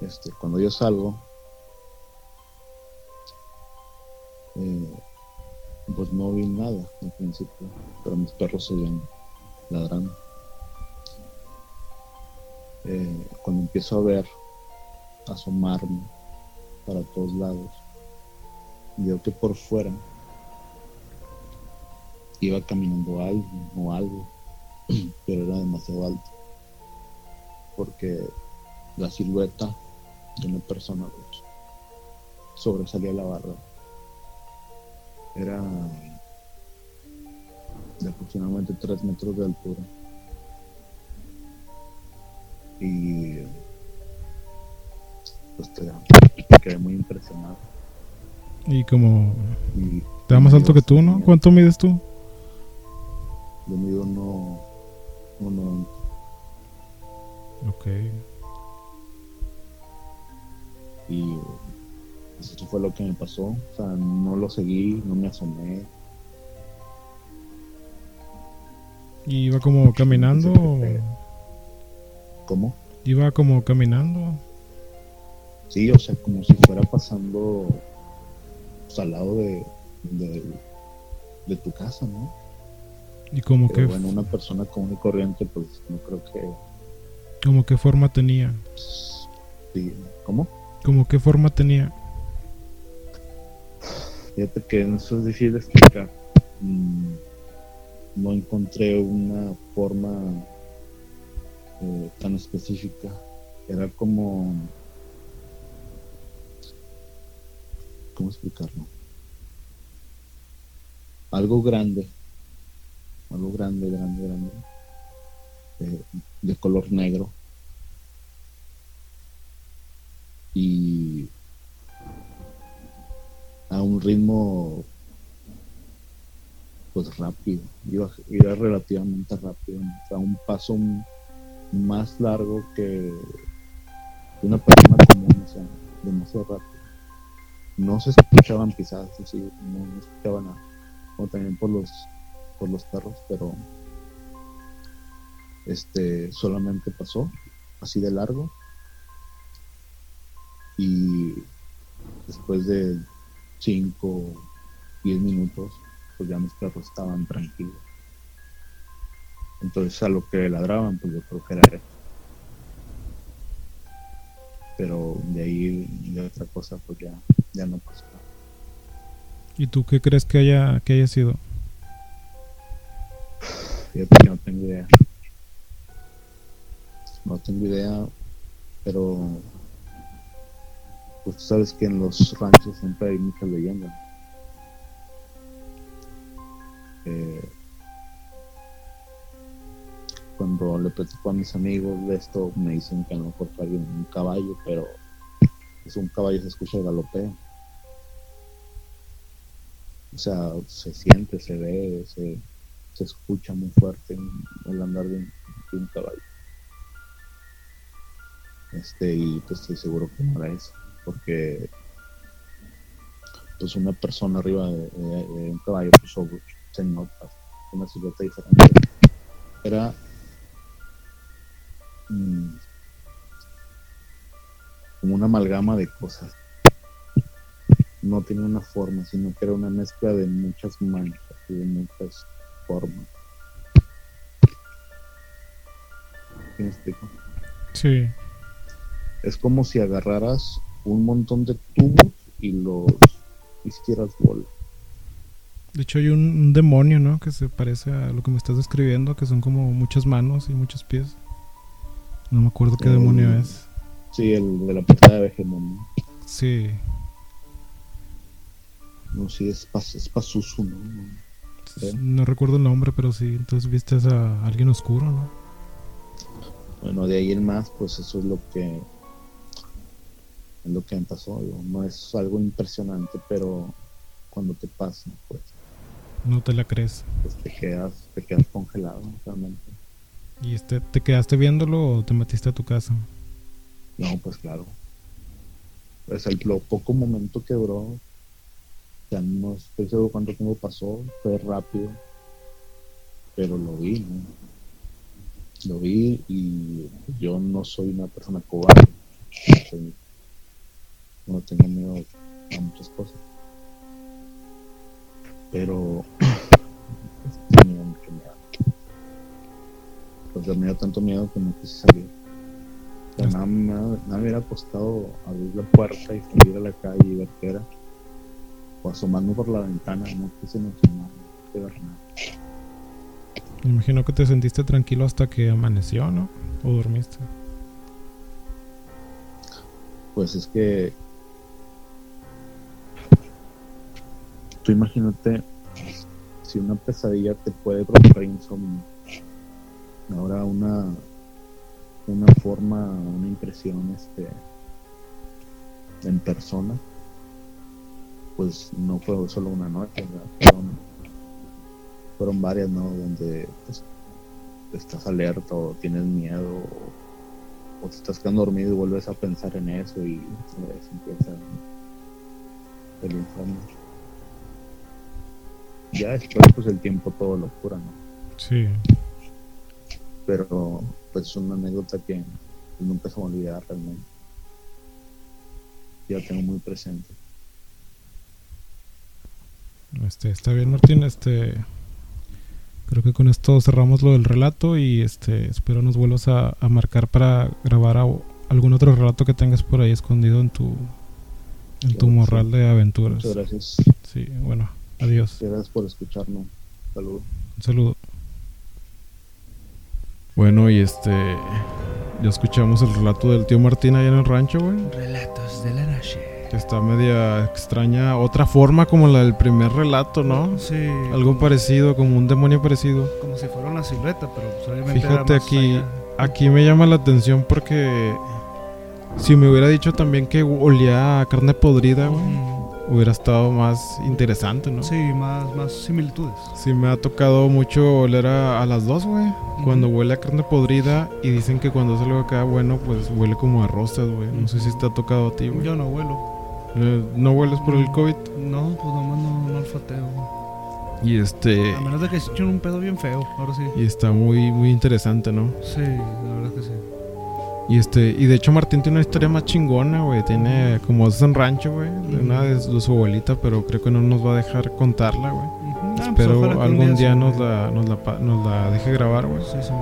Este, cuando yo salgo, eh, pues no vi nada al principio, pero mis perros seguían ladrando. Eh, cuando empiezo a ver, asomarme para todos lados, veo que por fuera iba caminando alguien o algo, [CLEARS THROAT] pero era demasiado alto, porque la silueta de una persona pues, sobresalía la barra. Era de aproximadamente 3 metros de altura. Y pues te, quedé muy impresionado. Y como Y te da más alto que tú, ¿no? ¿Cuánto mides tú? Yo mido uno, uno Ok. y eso fue lo que me pasó. O sea, no lo seguí, no me asomé. ¿Y iba como caminando? ¿Cómo? ¿Iba como caminando? Sí, o sea, como si fuera pasando pues, al lado de, de, de tu casa, ¿no? ¿Y como Pero qué, bueno, una persona común y corriente, pues no creo que... como qué forma tenía? sí. ¿Cómo? ¿Como qué forma tenía? Fíjate que eso es difícil de explicar. Mm, no encontré una forma eh, tan específica. Era como ¿cómo explicarlo? Algo grande, algo grande, grande, grande, eh, de color negro. Y a un ritmo pues rápido, iba, iba relativamente rápido, o sea, un paso más largo que una persona común, o sea, demasiado rápido. No se escuchaban pisadas, así, no, no escuchaba nada, como también por los por los perros, pero este solamente pasó así de largo. Y después de 5 10 minutos pues ya mis perros estaban tranquilos. Entonces a lo que ladraban pues yo creo que era eso pero de ahí de otra cosa pues ya ya no pasó. ¿Y tú qué crees que haya, que haya sido? Fíjate que no tengo idea. No tengo idea, pero pues tú sabes que en los ranchos siempre hay muchas leyendas. Eh, cuando le platico a mis amigos de esto, me dicen que a lo mejor alguien en un caballo, pero es un caballo se escucha galopeo. O sea, se siente, se ve, se, se escucha muy fuerte el andar de un, de un caballo. Este, y pues estoy seguro que no era eso, porque pues una persona arriba de, un caballo, pues se nota una silueta diferente. Era mm, como una amalgama de cosas. No tenía una forma, sino que era una mezcla de muchas manchas y de muchas explico? Sí. Es como si agarraras un montón de tubos y los hicieras bola. De hecho hay un, un demonio, ¿no? Que se parece a lo que me estás describiendo, que son como muchas manos y muchos pies. No me acuerdo qué El- demonio es. Sí, el de la portada de Vegemon. ¿no? Sí. No, sí, es, pas, es Pazuzu, ¿no? Sí. No recuerdo el nombre, pero sí. Entonces viste a alguien oscuro, ¿no? Bueno, de ahí en más, pues eso es lo que es lo que me pasó. digo, No es algo impresionante, pero cuando te pasa, pues, No te la crees. pues te quedas, te quedas congelado realmente. ¿Y este, te quedaste viéndolo o te metiste a tu casa? No, pues claro. Pues el lo poco momento que duró, ya no estoy seguro cuánto tiempo pasó, fue rápido, pero lo vi, ¿no? Lo vi y yo no soy una persona cobarde. No, tengo miedo a muchas cosas. Pero [CLEARS THROAT] tenía. Pues me dio tanto miedo que no quise salir. O sea, nada, nada- nada me hubiera costado abrir la puerta y salir a la calle y ver qué era. O asomarme por la ventana, no quise ni no quise ver nada. Me imagino que te sentiste tranquilo hasta que amaneció, ¿no? ¿O dormiste? Pues es que. Tú imagínate si una pesadilla te puede provocar insomnio. Ahora una. Una forma, una impresión este. En persona. Pues no fue solo una noche, fueron, fueron varias, ¿no? Donde pues, estás alerta o tienes miedo o, o te estás quedando dormido y vuelves a pensar en eso y ¿sabes? empieza el insomnio. Ya después pues el tiempo todo lo cura, ¿no? Sí. Pero pues es una anécdota que nunca se me olvida realmente. Ya tengo muy presente. Este, está bien, Martín. Este, creo que con esto cerramos lo del relato y este, espero nos vuelvas a, a marcar para grabar a- algún otro relato que tengas por ahí escondido en tu, en tu morral de aventuras. Muchas gracias. Sí, bueno, adiós. Gracias por escucharnos. Saludos. Un saludo. Bueno, y este, ya escuchamos el relato del tío Martín allá en el rancho, güey. Relatos de la noche. Que está media extraña. Otra forma como la del primer relato, ¿no? Sí. Algo como, parecido, como un demonio parecido. Como si fuera una silueta, pero pues, obviamente era Fíjate más aquí, allá. aquí me llama la atención porque si me hubiera dicho también que olía a carne podrida, güey, Mm, hubiera estado más interesante, ¿no? Sí, más, más similitudes. Sí, me ha tocado mucho oler a, a las dos, güey. Cuando huele a carne podrida y dicen que cuando es algo queda bueno, pues huele como a rosas, güey. No sé si te ha tocado a ti, güey. Yo no vuelo. Eh, ¿No hueles por el COVID? No, pues nomás no, no olfateo. Y este... A menos de que se echen un pedo bien feo, ahora sí. Y está muy, muy interesante, ¿no? Sí, la verdad que sí. Y este, y de hecho Martín tiene una historia más chingona, güey. Tiene como es en rancho, güey. De una de su, abuelita, pero creo que no nos va a dejar contarla, güey. Pues Espero algún día nos la, nos, la, nos la deje grabar, güey. Sí, sí.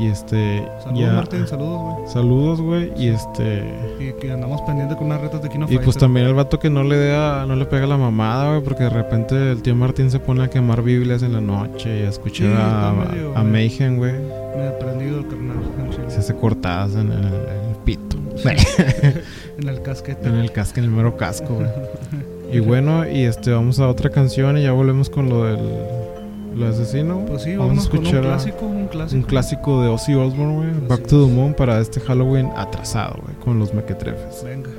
Y este, Saludos, ya. Martín, saludos, güey. Saludos, güey. Y este. Y que andamos pendientes con unas retas de Kino Y pues también el vato que no le da, no le pega la mamada, güey, porque de repente el tío Martín se pone a quemar Biblias en la noche y a escuchar Sí, a, medio- a güey. Me he aprendido el carnal. Se hace cortadas en, el, en el pito. [LAUGHS] en el casquete. en el casco, en el mero casco, güey. [LAUGHS] Y bueno, y este, vamos a otra canción y ya volvemos con lo del lo asesino. Pues sí, vamos vamos a un escuchar a- clásico, un clásico. un clásico de Ozzy Osbourne, güey. Back to the. Moon para este Halloween atrasado, güey, con los mequetrefes. Venga.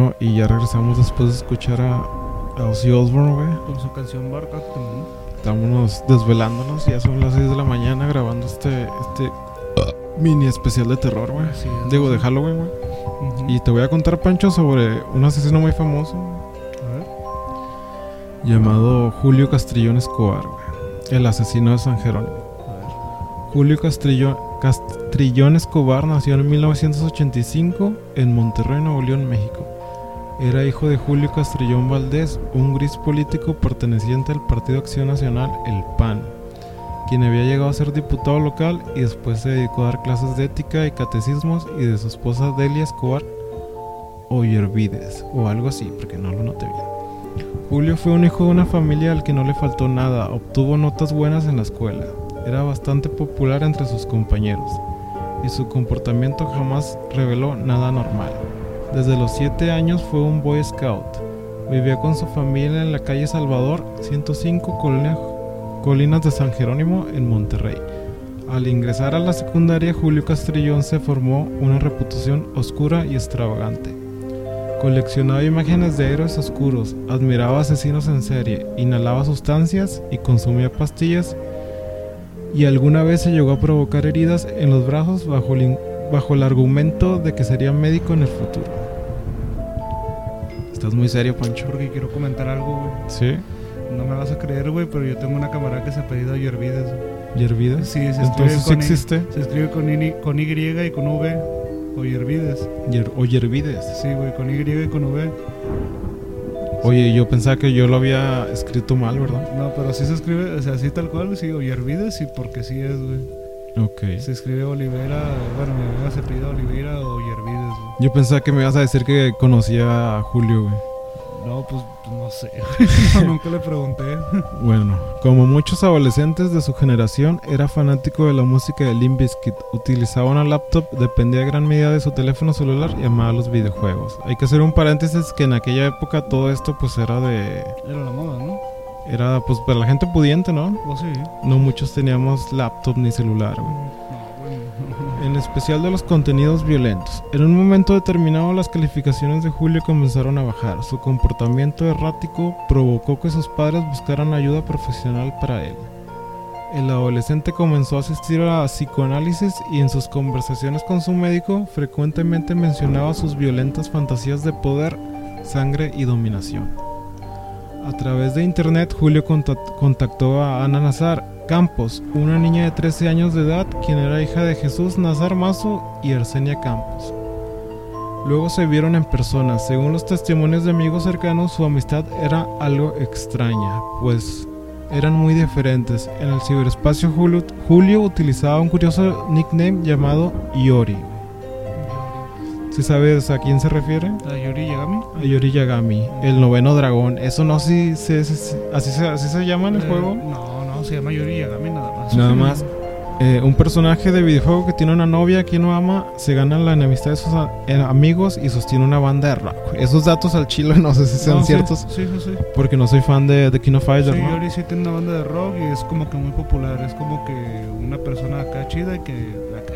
Bueno, y ya regresamos después de escuchar a, a Ozzy Osbourne, güey. Con su canción the Moon. Estamos desvelándonos, ya son las 6 de la mañana grabando este, este mini especial de terror, güey. Digo, de Halloween, güey. Y te voy a contar, Pancho, sobre un asesino muy famoso A ver. llamado Julio Castrillón Escobar, güey. El asesino de San Jerónimo. A ver. Julio Castrillón, Castrillón Escobar nació en 1985 en Monterrey, Nuevo León, México. Era hijo de Julio Castrillón Valdés, un gris político perteneciente al Partido Acción Nacional, el PAN, quien había llegado a ser diputado local y después se dedicó a dar clases de ética y catecismos y de su esposa Delia Escobar Oyervides, o algo así, porque no lo noté bien. Julio fue un hijo de una familia al que no le faltó nada, obtuvo notas buenas en la escuela, era bastante popular entre sus compañeros y su comportamiento jamás reveló nada normal. Desde los 7 años fue un Boy Scout. Vivía con su familia en la calle Salvador 105 Colonia- Colinas de San Jerónimo en Monterrey. Al ingresar a la secundaria, Julio Castrillón se formó una reputación oscura y extravagante. Coleccionaba imágenes de héroes oscuros, admiraba asesinos en serie, inhalaba sustancias y consumía pastillas y alguna vez se llegó a provocar heridas en los brazos bajo el argumento de que sería médico en el futuro. ¿Estás muy serio, Pancho? Porque quiero comentar algo, güey. Sí. No me vas a creer, güey, pero yo tengo una camarada que se apellida Yervides. güey. ¿Yervides? Sí, se escribe Entonces I- existe. Se escribe con, I- con Y y con V. O Yervides. Yer- o Yervides. Sí, güey, con Y y con V. Oye, yo pensaba que yo lo había escrito mal, ¿verdad? No, pero sí se escribe, o sea, así tal cual, sí, o Yervides, y porque sí es, güey. Ok. Se escribe Olivera, bueno, mi amiga se apellida Olivera o Yervides, güey. Yo pensaba que me ibas a decir que conocía a Julio, güey. No, pues no sé, [LAUGHS] [LAUGHS] no, nunca le pregunté. [LAUGHS] Bueno, como muchos adolescentes de su generación, era fanático de la música de Limp Bizkit. Utilizaba una laptop, dependía en gran medida de su teléfono celular y amaba los videojuegos. Hay que hacer un paréntesis que en aquella época todo esto pues era de... Era la moda, ¿no? Era pues para la gente pudiente, ¿no? O sí. No muchos teníamos laptop ni celular, güey. No, bueno. En especial de los contenidos violentos. En un momento determinado las calificaciones de Julio comenzaron a bajar. Su comportamiento errático provocó que sus padres buscaran ayuda profesional para él. El adolescente comenzó a asistir a psicoanálisis y en sus conversaciones con su médico frecuentemente mencionaba sus violentas fantasías de poder, sangre y dominación. A través de internet, Julio contact- contactó a Ana Nazar Campos, una niña de 13 años de edad, quien era hija de Jesús Nazar Mazo y Arsenia Campos. Luego se vieron en persona. Según los testimonios de amigos cercanos, su amistad era algo extraña, pues eran muy diferentes. En el ciberespacio Julio, Julio utilizaba un curioso nickname llamado Yori. ¿Sí sabes a quién se refiere? ¿A Yuri Yagami? A Yori Yagami, el noveno dragón. Eso no si se, se- así, se, así se llama en el Eh, juego. No, no, se llama Yuri Yagami nada más. Nada más. Eh, un personaje de videojuego que tiene una novia que no ama, se gana la enemistad de sus eh, amigos y sostiene una banda de rock. Esos datos al chile [LAUGHS] no sé si sean No, sí, ciertos, Sí, sí, sí. porque no soy fan de, de King of Sí, Fighters, ¿no? Yuri sí tiene una banda de rock y es como que muy popular. Es como que una persona acá chida y que acá.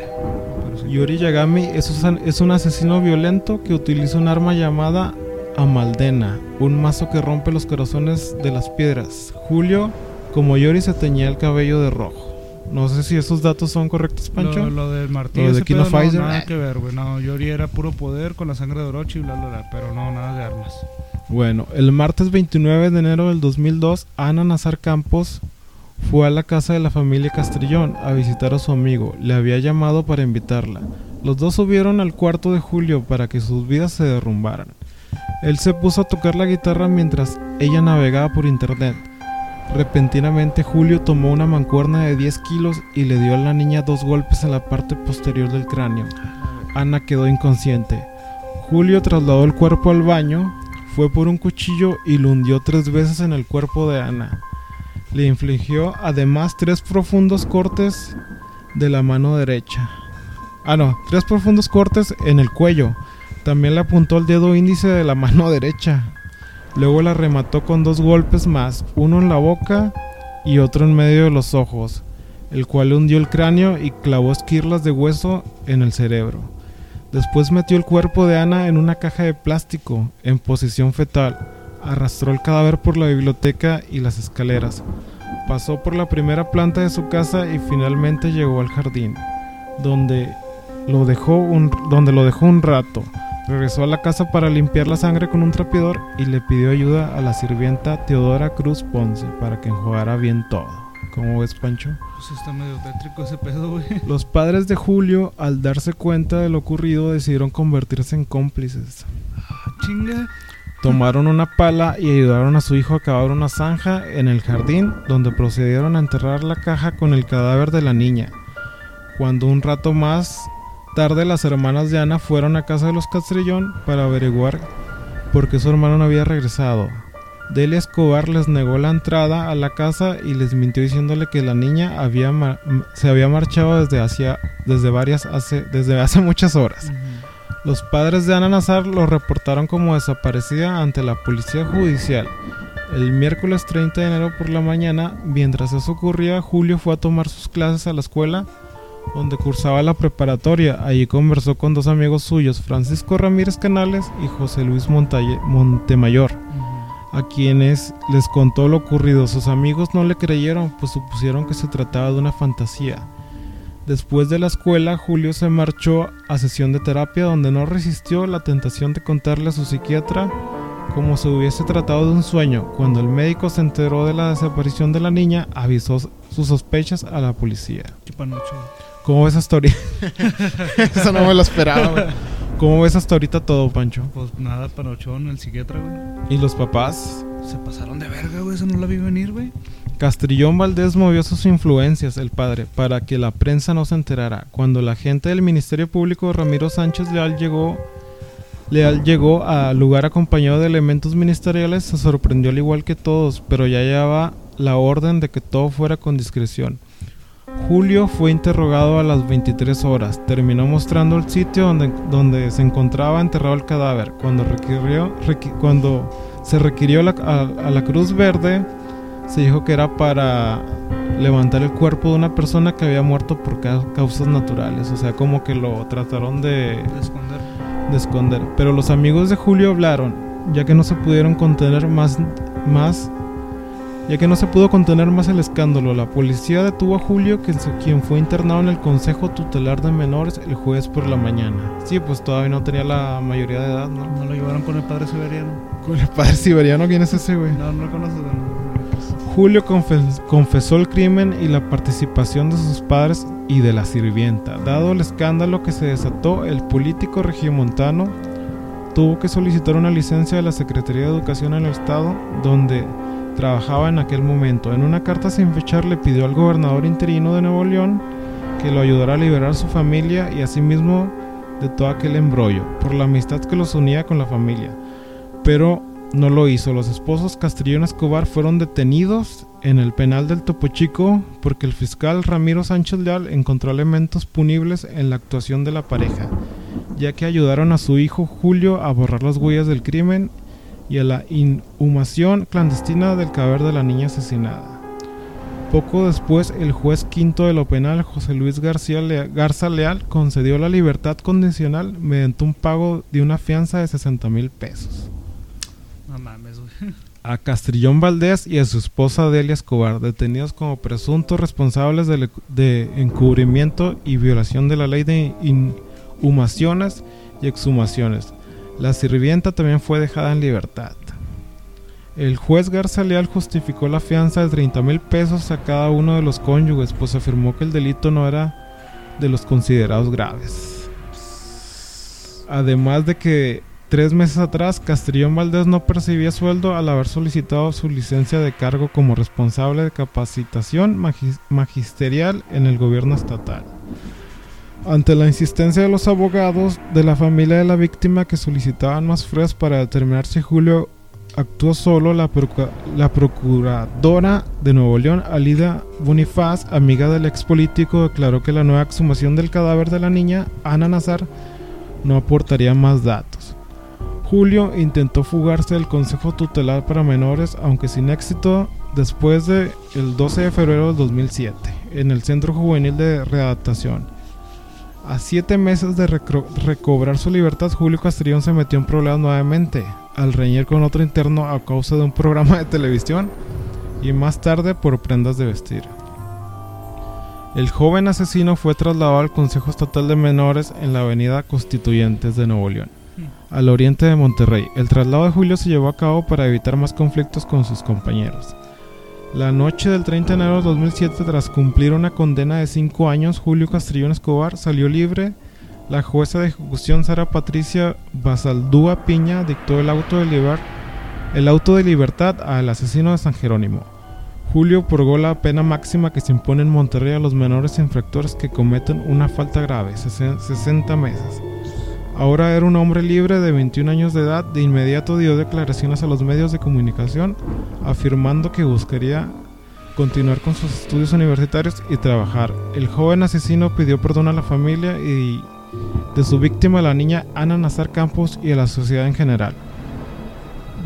Yuri Yagami es un, es un asesino violento que utiliza un arma llamada Amaldena, un mazo que rompe los corazones de las piedras. Julio, como Yori, se teñía el cabello de rojo. No sé si esos datos son correctos, Pancho. Lo, lo del martillo Lo de of no, nada que ver, güey. No, Yori era puro poder con la sangre de Orochi y bla, bla, bla. Pero no, nada de armas. Bueno, el martes 29 de enero del 2002, Ana Nazar Campos fue a la casa de la familia Castrillón a visitar a su amigo. Le había llamado para invitarla. Los dos subieron al cuarto de Julio para que sus vidas se derrumbaran. Él se puso a tocar la guitarra mientras ella navegaba por internet. Repentinamente Julio tomó una mancuerna de 10 kilos y le dio a la niña dos golpes en la parte posterior del cráneo. Ana quedó inconsciente. Julio trasladó el cuerpo al baño, fue por un cuchillo y lo hundió tres veces en el cuerpo de Ana. Le infligió además tres profundos cortes de la mano derecha. Ah, no, tres profundos cortes en el cuello. También le apuntó el dedo índice de la mano derecha. Luego la remató con dos golpes más, uno en la boca y otro en medio de los ojos, el cual hundió el cráneo y clavó esquirlas de hueso en el cerebro. Después metió el cuerpo de Ana en una caja de plástico en posición fetal. Arrastró el cadáver por la biblioteca y las escaleras. Pasó por la primera planta de su casa y finalmente llegó al jardín, donde lo dejó un, donde lo dejó un rato. Regresó a la casa para limpiar la sangre con un trapeador y le pidió ayuda a la sirvienta Teodora Cruz Ponce para que enjuagara bien todo. ¿Cómo ves, Pancho? Pues está medio tétrico ese pedo, güey. [LAUGHS] Los padres de Julio, al darse cuenta de lo ocurrido, decidieron convertirse en cómplices. Chinga. Tomaron una pala y ayudaron a su hijo a cavar una zanja en el jardín, donde procedieron a enterrar la caja con el cadáver de la niña. Cuando un rato más tarde las hermanas de Ana fueron a casa de los Castrillón para averiguar por qué su hermano no había regresado. Delia Escobar les negó la entrada a la casa y les mintió diciéndole que la niña se había marchado desde, hacia, desde, varias hace, desde hace muchas horas. Los padres de Ana Nazar lo reportaron como desaparecida ante la policía judicial. El miércoles 30 de enero por la mañana, mientras eso ocurría, Julio fue a tomar sus clases a la escuela donde cursaba la preparatoria. Allí conversó con dos amigos suyos, Francisco Ramírez Canales y José Luis Montemayor, a quienes les contó lo ocurrido. Sus amigos no le creyeron, pues supusieron que se trataba de una fantasía. Después de la escuela, Julio se marchó a sesión de terapia donde no resistió la tentación de contarle a su psiquiatra como si hubiese tratado de un sueño. Cuando el médico se enteró de la desaparición de la niña, avisó sus sospechas a la policía. ¿Cómo ves hasta ahorita? [LAUGHS] Eso no me lo esperaba. güey. ¿Cómo ves hasta ahorita todo, Pancho? Pues nada, panochón, el psiquiatra, güey. ¿Y los papás? Se pasaron de verga, güey. Eso no la vi venir, güey. Castrillón Valdés movió sus influencias, el padre, para que la prensa no se enterara. Cuando la gente del Ministerio Público Ramiro Sánchez Leal llegó, Leal llegó al lugar acompañado de elementos ministeriales, se sorprendió al igual que todos, pero ya llevaba la orden de que todo fuera con discreción. Julio fue interrogado a las 23 horas. Terminó mostrando el sitio donde, donde se encontraba enterrado el cadáver. Cuando, requirió, requi- cuando se requirió a la Cruz Verde, se dijo que era para levantar el cuerpo de una persona que había muerto por ca- causas naturales. O sea, como que lo trataron de, De esconder. de esconder. Pero los amigos de Julio hablaron, ya que no se pudieron contener más, más, ya que no se pudo contener más el escándalo. La policía detuvo a Julio, quien fue internado en el Consejo Tutelar de Menores el jueves por la mañana. Sí, pues todavía no tenía la mayoría de edad, ¿no? No lo llevaron con el padre siberiano. Con el padre siberiano, ¿quién es ese, güey? No, no lo conoces. Julio confes- confesó el crimen y la participación de sus padres y de la sirvienta. Dado el escándalo que se desató, el político regiomontano tuvo que solicitar una licencia de la Secretaría de Educación en el Estado, donde trabajaba en aquel momento. En una carta sin fechar le pidió al gobernador interino de Nuevo León que lo ayudara a liberar a su familia y asimismo de todo aquel embrollo, por la amistad que los unía con la familia. Pero no lo hizo. Los esposos Castrillón Escobar fueron detenidos en el penal del Topo Chico porque el fiscal Ramiro Sánchez Leal encontró elementos punibles en la actuación de la pareja, ya que ayudaron a su hijo Julio a borrar las huellas del crimen y a la inhumación clandestina del cadáver de la niña asesinada. Poco después, el juez quinto de lo penal, José Luis García Garza Leal, concedió la libertad condicional mediante un pago de una fianza de 60 mil pesos. A Castrillón Valdés y a su esposa Delia Escobar, detenidos como presuntos responsables de, encubrimiento y violación de la ley de inhumaciones y exhumaciones. La sirvienta también fue dejada en libertad. El juez Garza Leal justificó la fianza de 30 mil pesos a cada uno de los cónyuges, pues afirmó que el delito no era de los considerados graves. Además de que tres meses atrás Castrillón Valdés no percibía sueldo al haber solicitado su licencia de cargo como responsable de capacitación magis- magisterial en el gobierno estatal. Ante la insistencia de los abogados de la familia de la víctima que solicitaban más pruebas para determinar si Julio actuó solo, la, la procuradora de Nuevo León, Alida Bonifaz, amiga del ex político, declaró que la nueva exhumación del cadáver de la niña, Ana Nazar, no aportaría más datos. Julio intentó fugarse del Consejo Tutelar para Menores, aunque sin éxito, después de el 12 de febrero del 2007, en el Centro Juvenil de Readaptación. A siete meses de recobrar su libertad, Julio Castrillón se metió en problemas nuevamente, al reñir con otro interno a causa de un programa de televisión y más tarde por prendas de vestir. El joven asesino fue trasladado al Consejo Estatal de Menores en la avenida Constituyentes de Nuevo León, al oriente de Monterrey. El traslado de Julio se llevó a cabo para evitar más conflictos con sus compañeros. La noche del 30 de enero de 2007, tras cumplir una condena de 5 años, Julio Castrillón Escobar salió libre. La jueza de ejecución Sara Patricia Basaldúa Piña dictó el auto de, el auto de libertad al asesino de San Jerónimo. Julio purgó la pena máxima que se impone en Monterrey a los menores infractores que cometen una falta grave, sesen- 60 meses. Ahora era un hombre libre de 21 años de edad, de inmediato dio declaraciones a los medios de comunicación afirmando que buscaría continuar con sus estudios universitarios y trabajar. El joven asesino pidió perdón a la familia y de su víctima, la niña Ana Nazar Campos y a la sociedad en general.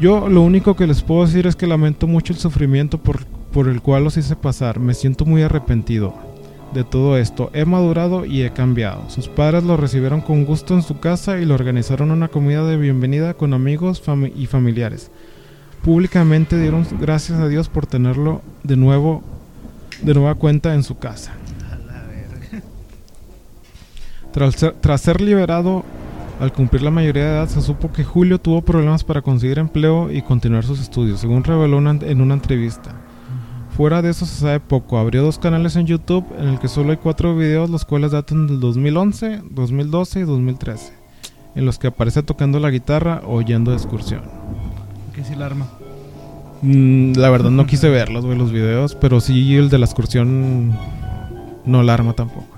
Yo lo único que les puedo decir es que lamento mucho el sufrimiento por, por el cual los hice pasar. Me siento muy arrepentido de todo esto. He madurado y he cambiado. Sus padres lo recibieron con gusto en su casa y le organizaron una comida de bienvenida con amigos y familiares. Públicamente dieron gracias a Dios por tenerlo de nuevo, de nueva cuenta en su casa. Tras ser, tras ser liberado al cumplir la mayoría de edad, se supo que Julio tuvo problemas para conseguir empleo y continuar sus estudios, según reveló en una entrevista. Fuera de eso se sabe poco. Abrió dos canales en YouTube en el que solo hay cuatro videos, los cuales datan del 2011, 2012 y 2013, en los que aparece tocando la guitarra o yendo de excursión. Que sí la arma. Mm, la verdad no quise verlos, güey, los videos, pero sí el de la excursión no la arma tampoco.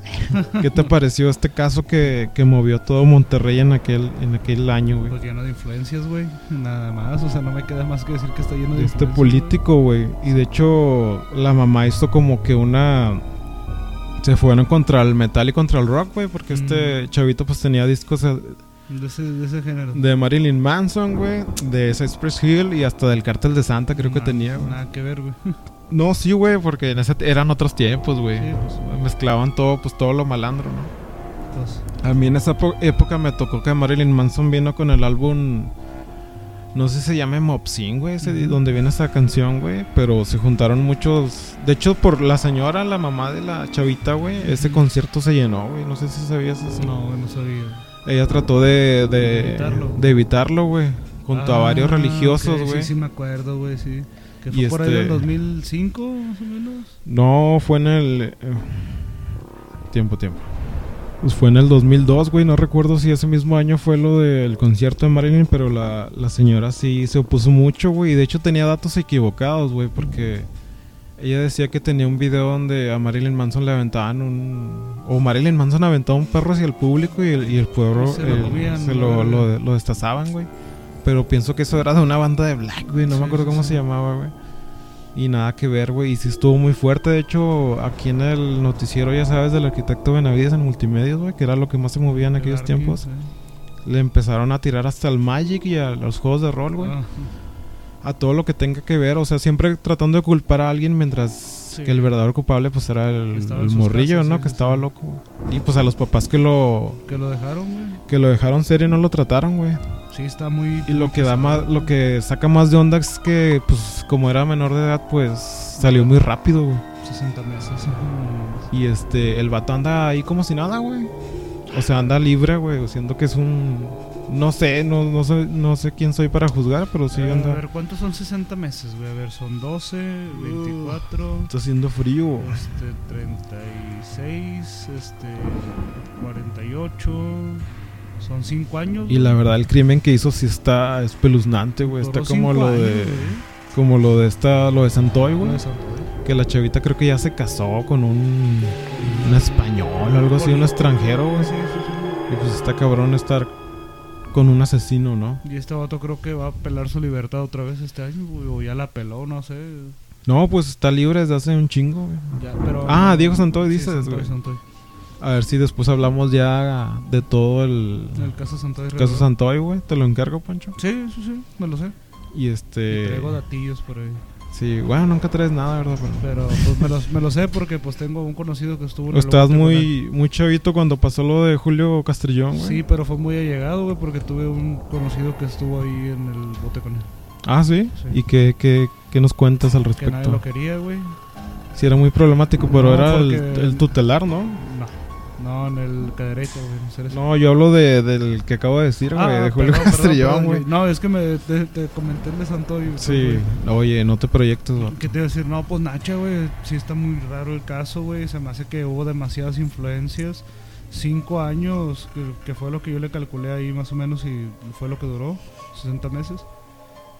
¿Qué te pareció este caso que, que movió todo Monterrey en aquel, en aquel año, güey? Pues lleno de influencias, güey. Nada más. O sea, no me queda más que decir que está lleno de Este político, güey. Y de hecho, la mamá hizo como que una. Se fueron contra el metal y contra el rock, güey. Porque este chavito, pues tenía discos eh. De ese, de ese género. de Marilyn Manson, güey. De Cypress Hill y hasta del Cártel de Santa, creo que tenía, güey. Nada que ver, güey. [LAUGHS] No, sí, güey, porque en ese eran otros tiempos, güey. Sí, pues, Mezclaban todo, pues todo lo malandro, ¿no? pues, A mí en esa po- época me tocó que Marilyn Manson vino con el álbum. No sé si se llama Mopsin, güey, ese donde viene esa canción, güey. Pero se juntaron muchos. De hecho, por la señora, la mamá de la chavita, güey, ese concierto se llenó, güey. No sé si sabías eso. no, güey, no sabía. Ella trató de. de Evitarlo. de evitarlo, güey. Junto a Ah, varios religiosos, güey. Sí, sí, me acuerdo, güey, sí. Que Y fue por ahí este- del 2005, más o menos. No, fue en el. eh, tiempo, tiempo. Pues fue en el 2002, güey. No recuerdo si ese mismo año fue lo del concierto de Marilyn, pero la, la señora sí se opuso mucho, güey. Y de hecho tenía datos equivocados, güey, porque ella decía que tenía un video donde a Marilyn Manson le aventaban un. O Marilyn Manson aventaba un perro hacia el público y el, y el pueblo Se lo, lo destazaban, güey. Pero pienso que eso era de una banda de black, güey. No Sí, me acuerdo cómo sí. se llamaba, güey. Y nada que ver, güey. Y sí estuvo muy fuerte. De hecho, aquí en el noticiero, ya sabes, del arquitecto Benavides en multimedios, güey, que era lo que más se movía en aquellos El tiempos. Le empezaron a tirar hasta el Magic y a los juegos de rol, güey. Ah, A todo lo que tenga que ver. O sea, siempre tratando de culpar a alguien mientras Sí. que el verdadero culpable, pues era el, morrillo, casas, ¿no? sí, que sí, estaba loco. Y pues a los papás que lo que lo dejaron, güey. que lo dejaron ser y no lo trataron, güey. Sí, está muy. Y lo que da más, lo que saca más de onda es que, pues, como era menor de edad, pues salió muy rápido, güey. 60 meses. Y este, el vato anda ahí como si nada, güey. O sea, anda libre, güey, siendo que es un... No sé, no, no, sé, no sé quién soy para juzgar, pero sí a anda... ver, ¿cuántos son 60 meses, güey? A ver, son 12, 24, Está haciendo frío. este, 36, este, 48. Son 5 años. Y la verdad, el crimen que hizo sí está espeluznante, güey. Está como cinco lo años, de... Como lo de esta... Lo de Santoy, güey. Que la chavita creo que ya se casó con un... Un español o algo así, un extranjero, güey. Sí, sí, sí. Y pues está cabrón estar con un asesino, ¿no? Y este vato creo que va a pelar su libertad otra vez este año, güey, o ya la peló, no sé. No, pues está libre desde hace un chingo, güey. Ya, pero, Ah, Diego Santoy dices, Santoy, güey. Santoy. A ver si después hablamos ya de todo el, El caso Santoy. caso Rivera. Santoy, güey. Te lo encargo, Pancho. Sí, sí, sí, me lo sé. Y Y este. traigo datillos por ahí. Sí, bueno, nunca traes nada, ¿verdad? Pero- Pero pues me, los, me lo sé porque pues tengo un conocido que estuvo en el con él. muy, muy chavito cuando pasó lo de Julio Castrillón, güey. Sí, pero fue muy allegado, güey, porque tuve un conocido que estuvo ahí en el bote con él. Ah, ¿sí? Sí. ¿Y qué, qué, qué nos cuentas al Que nadie respecto? lo quería, güey. Sí, era muy problemático, pero No, era el, el tutelar, ¿no? No, no, en el que güey. no No, yo hablo de, del que acabo de decir, güey, Ah, de Julio perdón, Castrillón, perdón, güey. No, es que me te, te comenté el de Santoyo. Sí, oye, no te proyectes, güey. ¿Qué te iba a decir? No, pues Nacha, güey. Sí está muy raro el caso, güey. Se me hace que hubo demasiadas influencias. Cinco años, que, que fue lo que yo le calculé ahí más o menos y fue lo que duró, 60 meses.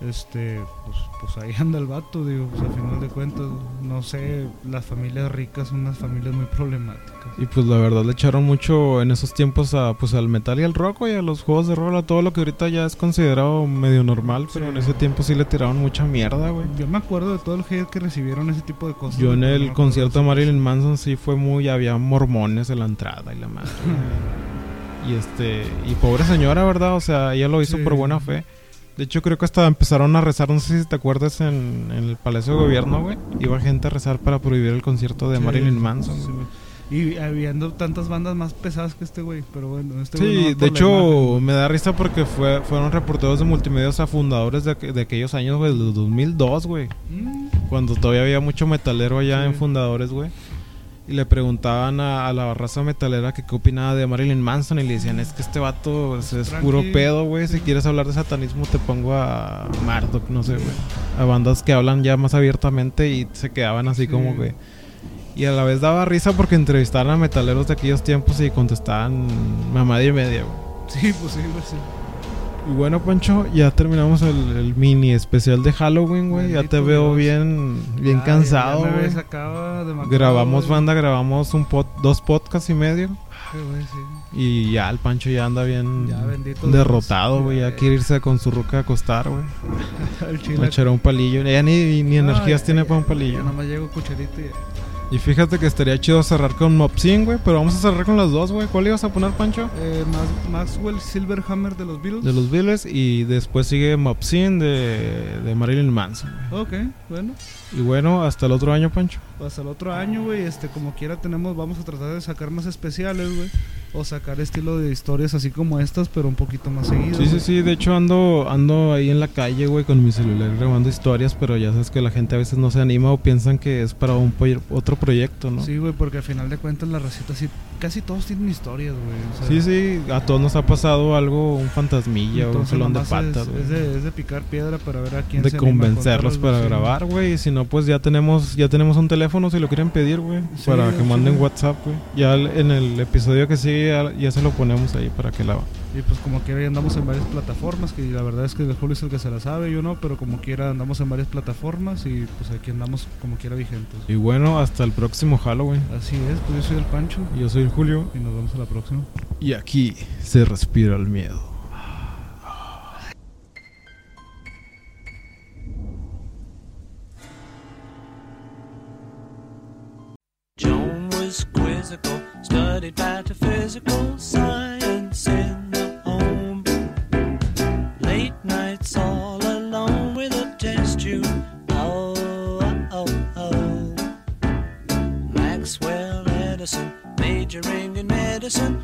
Este, pues, pues ahí anda el vato, digo, pues al final de cuentas, no sé, las familias ricas son unas familias muy problemáticas. Y pues la verdad le echaron mucho en esos tiempos a pues al metal y al rock, güey, a los juegos de rol, a todo lo que ahorita ya es considerado medio normal, pero Sí. en ese tiempo sí le tiraron mucha mierda, güey. Yo me acuerdo de todo el hate que recibieron ese tipo de cosas. Yo en no el concierto de. Marilyn Manson sí fue muy, había mormones en la entrada y la madre. [LAUGHS] y este, y pobre señora, ¿verdad? O sea, ella lo hizo Sí. por buena fe. De hecho, creo que hasta empezaron a rezar, no sé si te acuerdas, en, en el Palacio de Gobierno, güey. Iba gente a rezar para prohibir el concierto de Sí, Marilyn Manson. sí. Y habiendo tantas bandas más pesadas que este güey, pero bueno, este no Sí, de hecho me da risa porque fue, fueron reporteros de multimedia, o sea, fundadores de, de aquellos años, güey, del 2002, güey. Mm, Cuando todavía había mucho metalero allá Sí. en fundadores, güey. Y le preguntaban a, a la raza metalera que qué opinaba de Marilyn Manson y le decían, es que este vato es, puro pedo, güey. Si quieres hablar de satanismo te pongo a Marduk, no sé, güey. A bandas que hablan ya más abiertamente y se quedaban así Sí. como, güey. Y a la vez daba risa porque entrevistaban a metaleros de aquellos tiempos y contestaban mamada y media, güey. Sí, pues sí, güey, sí. Y bueno, Pancho, ya terminamos el, el mini especial de Halloween, güey. Ya te veo bien, bien Ya, cansado, ya me güey. ves acá de macabro, Grabamos güey. banda, grabamos un pod- dos podcasts y medio. Ay, güey, sí. Y ya el Pancho ya anda bien Dios. derrotado, güey. Ya Ya, quiere irse con su ruca a acostar, güey. El Me echará un palillo. Ya ni, ni No, energías tiene para un palillo. nada más llego cucharito y ya. Y fíjate que estaría chido cerrar con Mopsin, güey. Pero vamos a cerrar con las dos, güey. ¿Cuál ibas a poner, Pancho? Eh, Maxwell Silverhammer de los Beatles. De los Beatles. Y después sigue Mopsin de, de Marilyn Manson. güey. Ok, bueno. Y bueno, hasta el otro año, Pancho. Hasta el otro año, güey, este, como quiera tenemos, vamos a tratar de sacar más especiales, güey. O sacar estilo de historias así como estas, pero un poquito más seguido. Sí, sí, güey. sí. De hecho, ando, ando ahí en la calle, güey, con mi celular grabando historias. Pero ya sabes que la gente a veces no se anima o piensan que es para un otro proyecto, ¿no? Sí, güey, porque al final de cuentas la receta sí, casi todos tienen historias, güey. o sea, Sí, sí, a todos nos ha pasado algo, un fantasmilla o un salón de patas, güey. Es, de, es de picar piedra para ver a quién De se a convencerlos para sí. grabar, güey. Si no, pues ya tenemos ya tenemos un teléfono si lo quieren pedir, güey. Sí, para que manden. WhatsApp, güey. Ya en el episodio que sigue ya, ya se lo ponemos ahí para que la... Y pues como quiera ya andamos en varias plataformas, que la verdad es que el Julio es el que se la sabe, yo no, pero como quiera andamos en varias plataformas y pues aquí andamos como quiera vigentes. Y bueno, hasta el próximo Halloween. Así es, pues yo soy el Pancho Yo soy el Julio. y nos vemos a la próxima. Y aquí se respira el miedo. Joan was quizzical, studied metaphysical science in the home. Late nights all alone with a test tube. Oh, oh, oh. Maxwell Edison, majoring in medicine,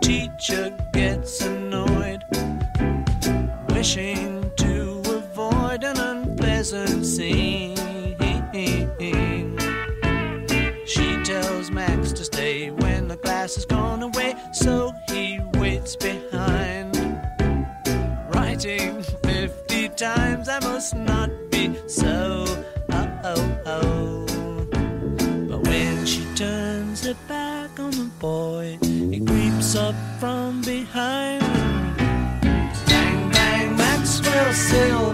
T. up from behind. Bang, bang, Maxwell Silverhand.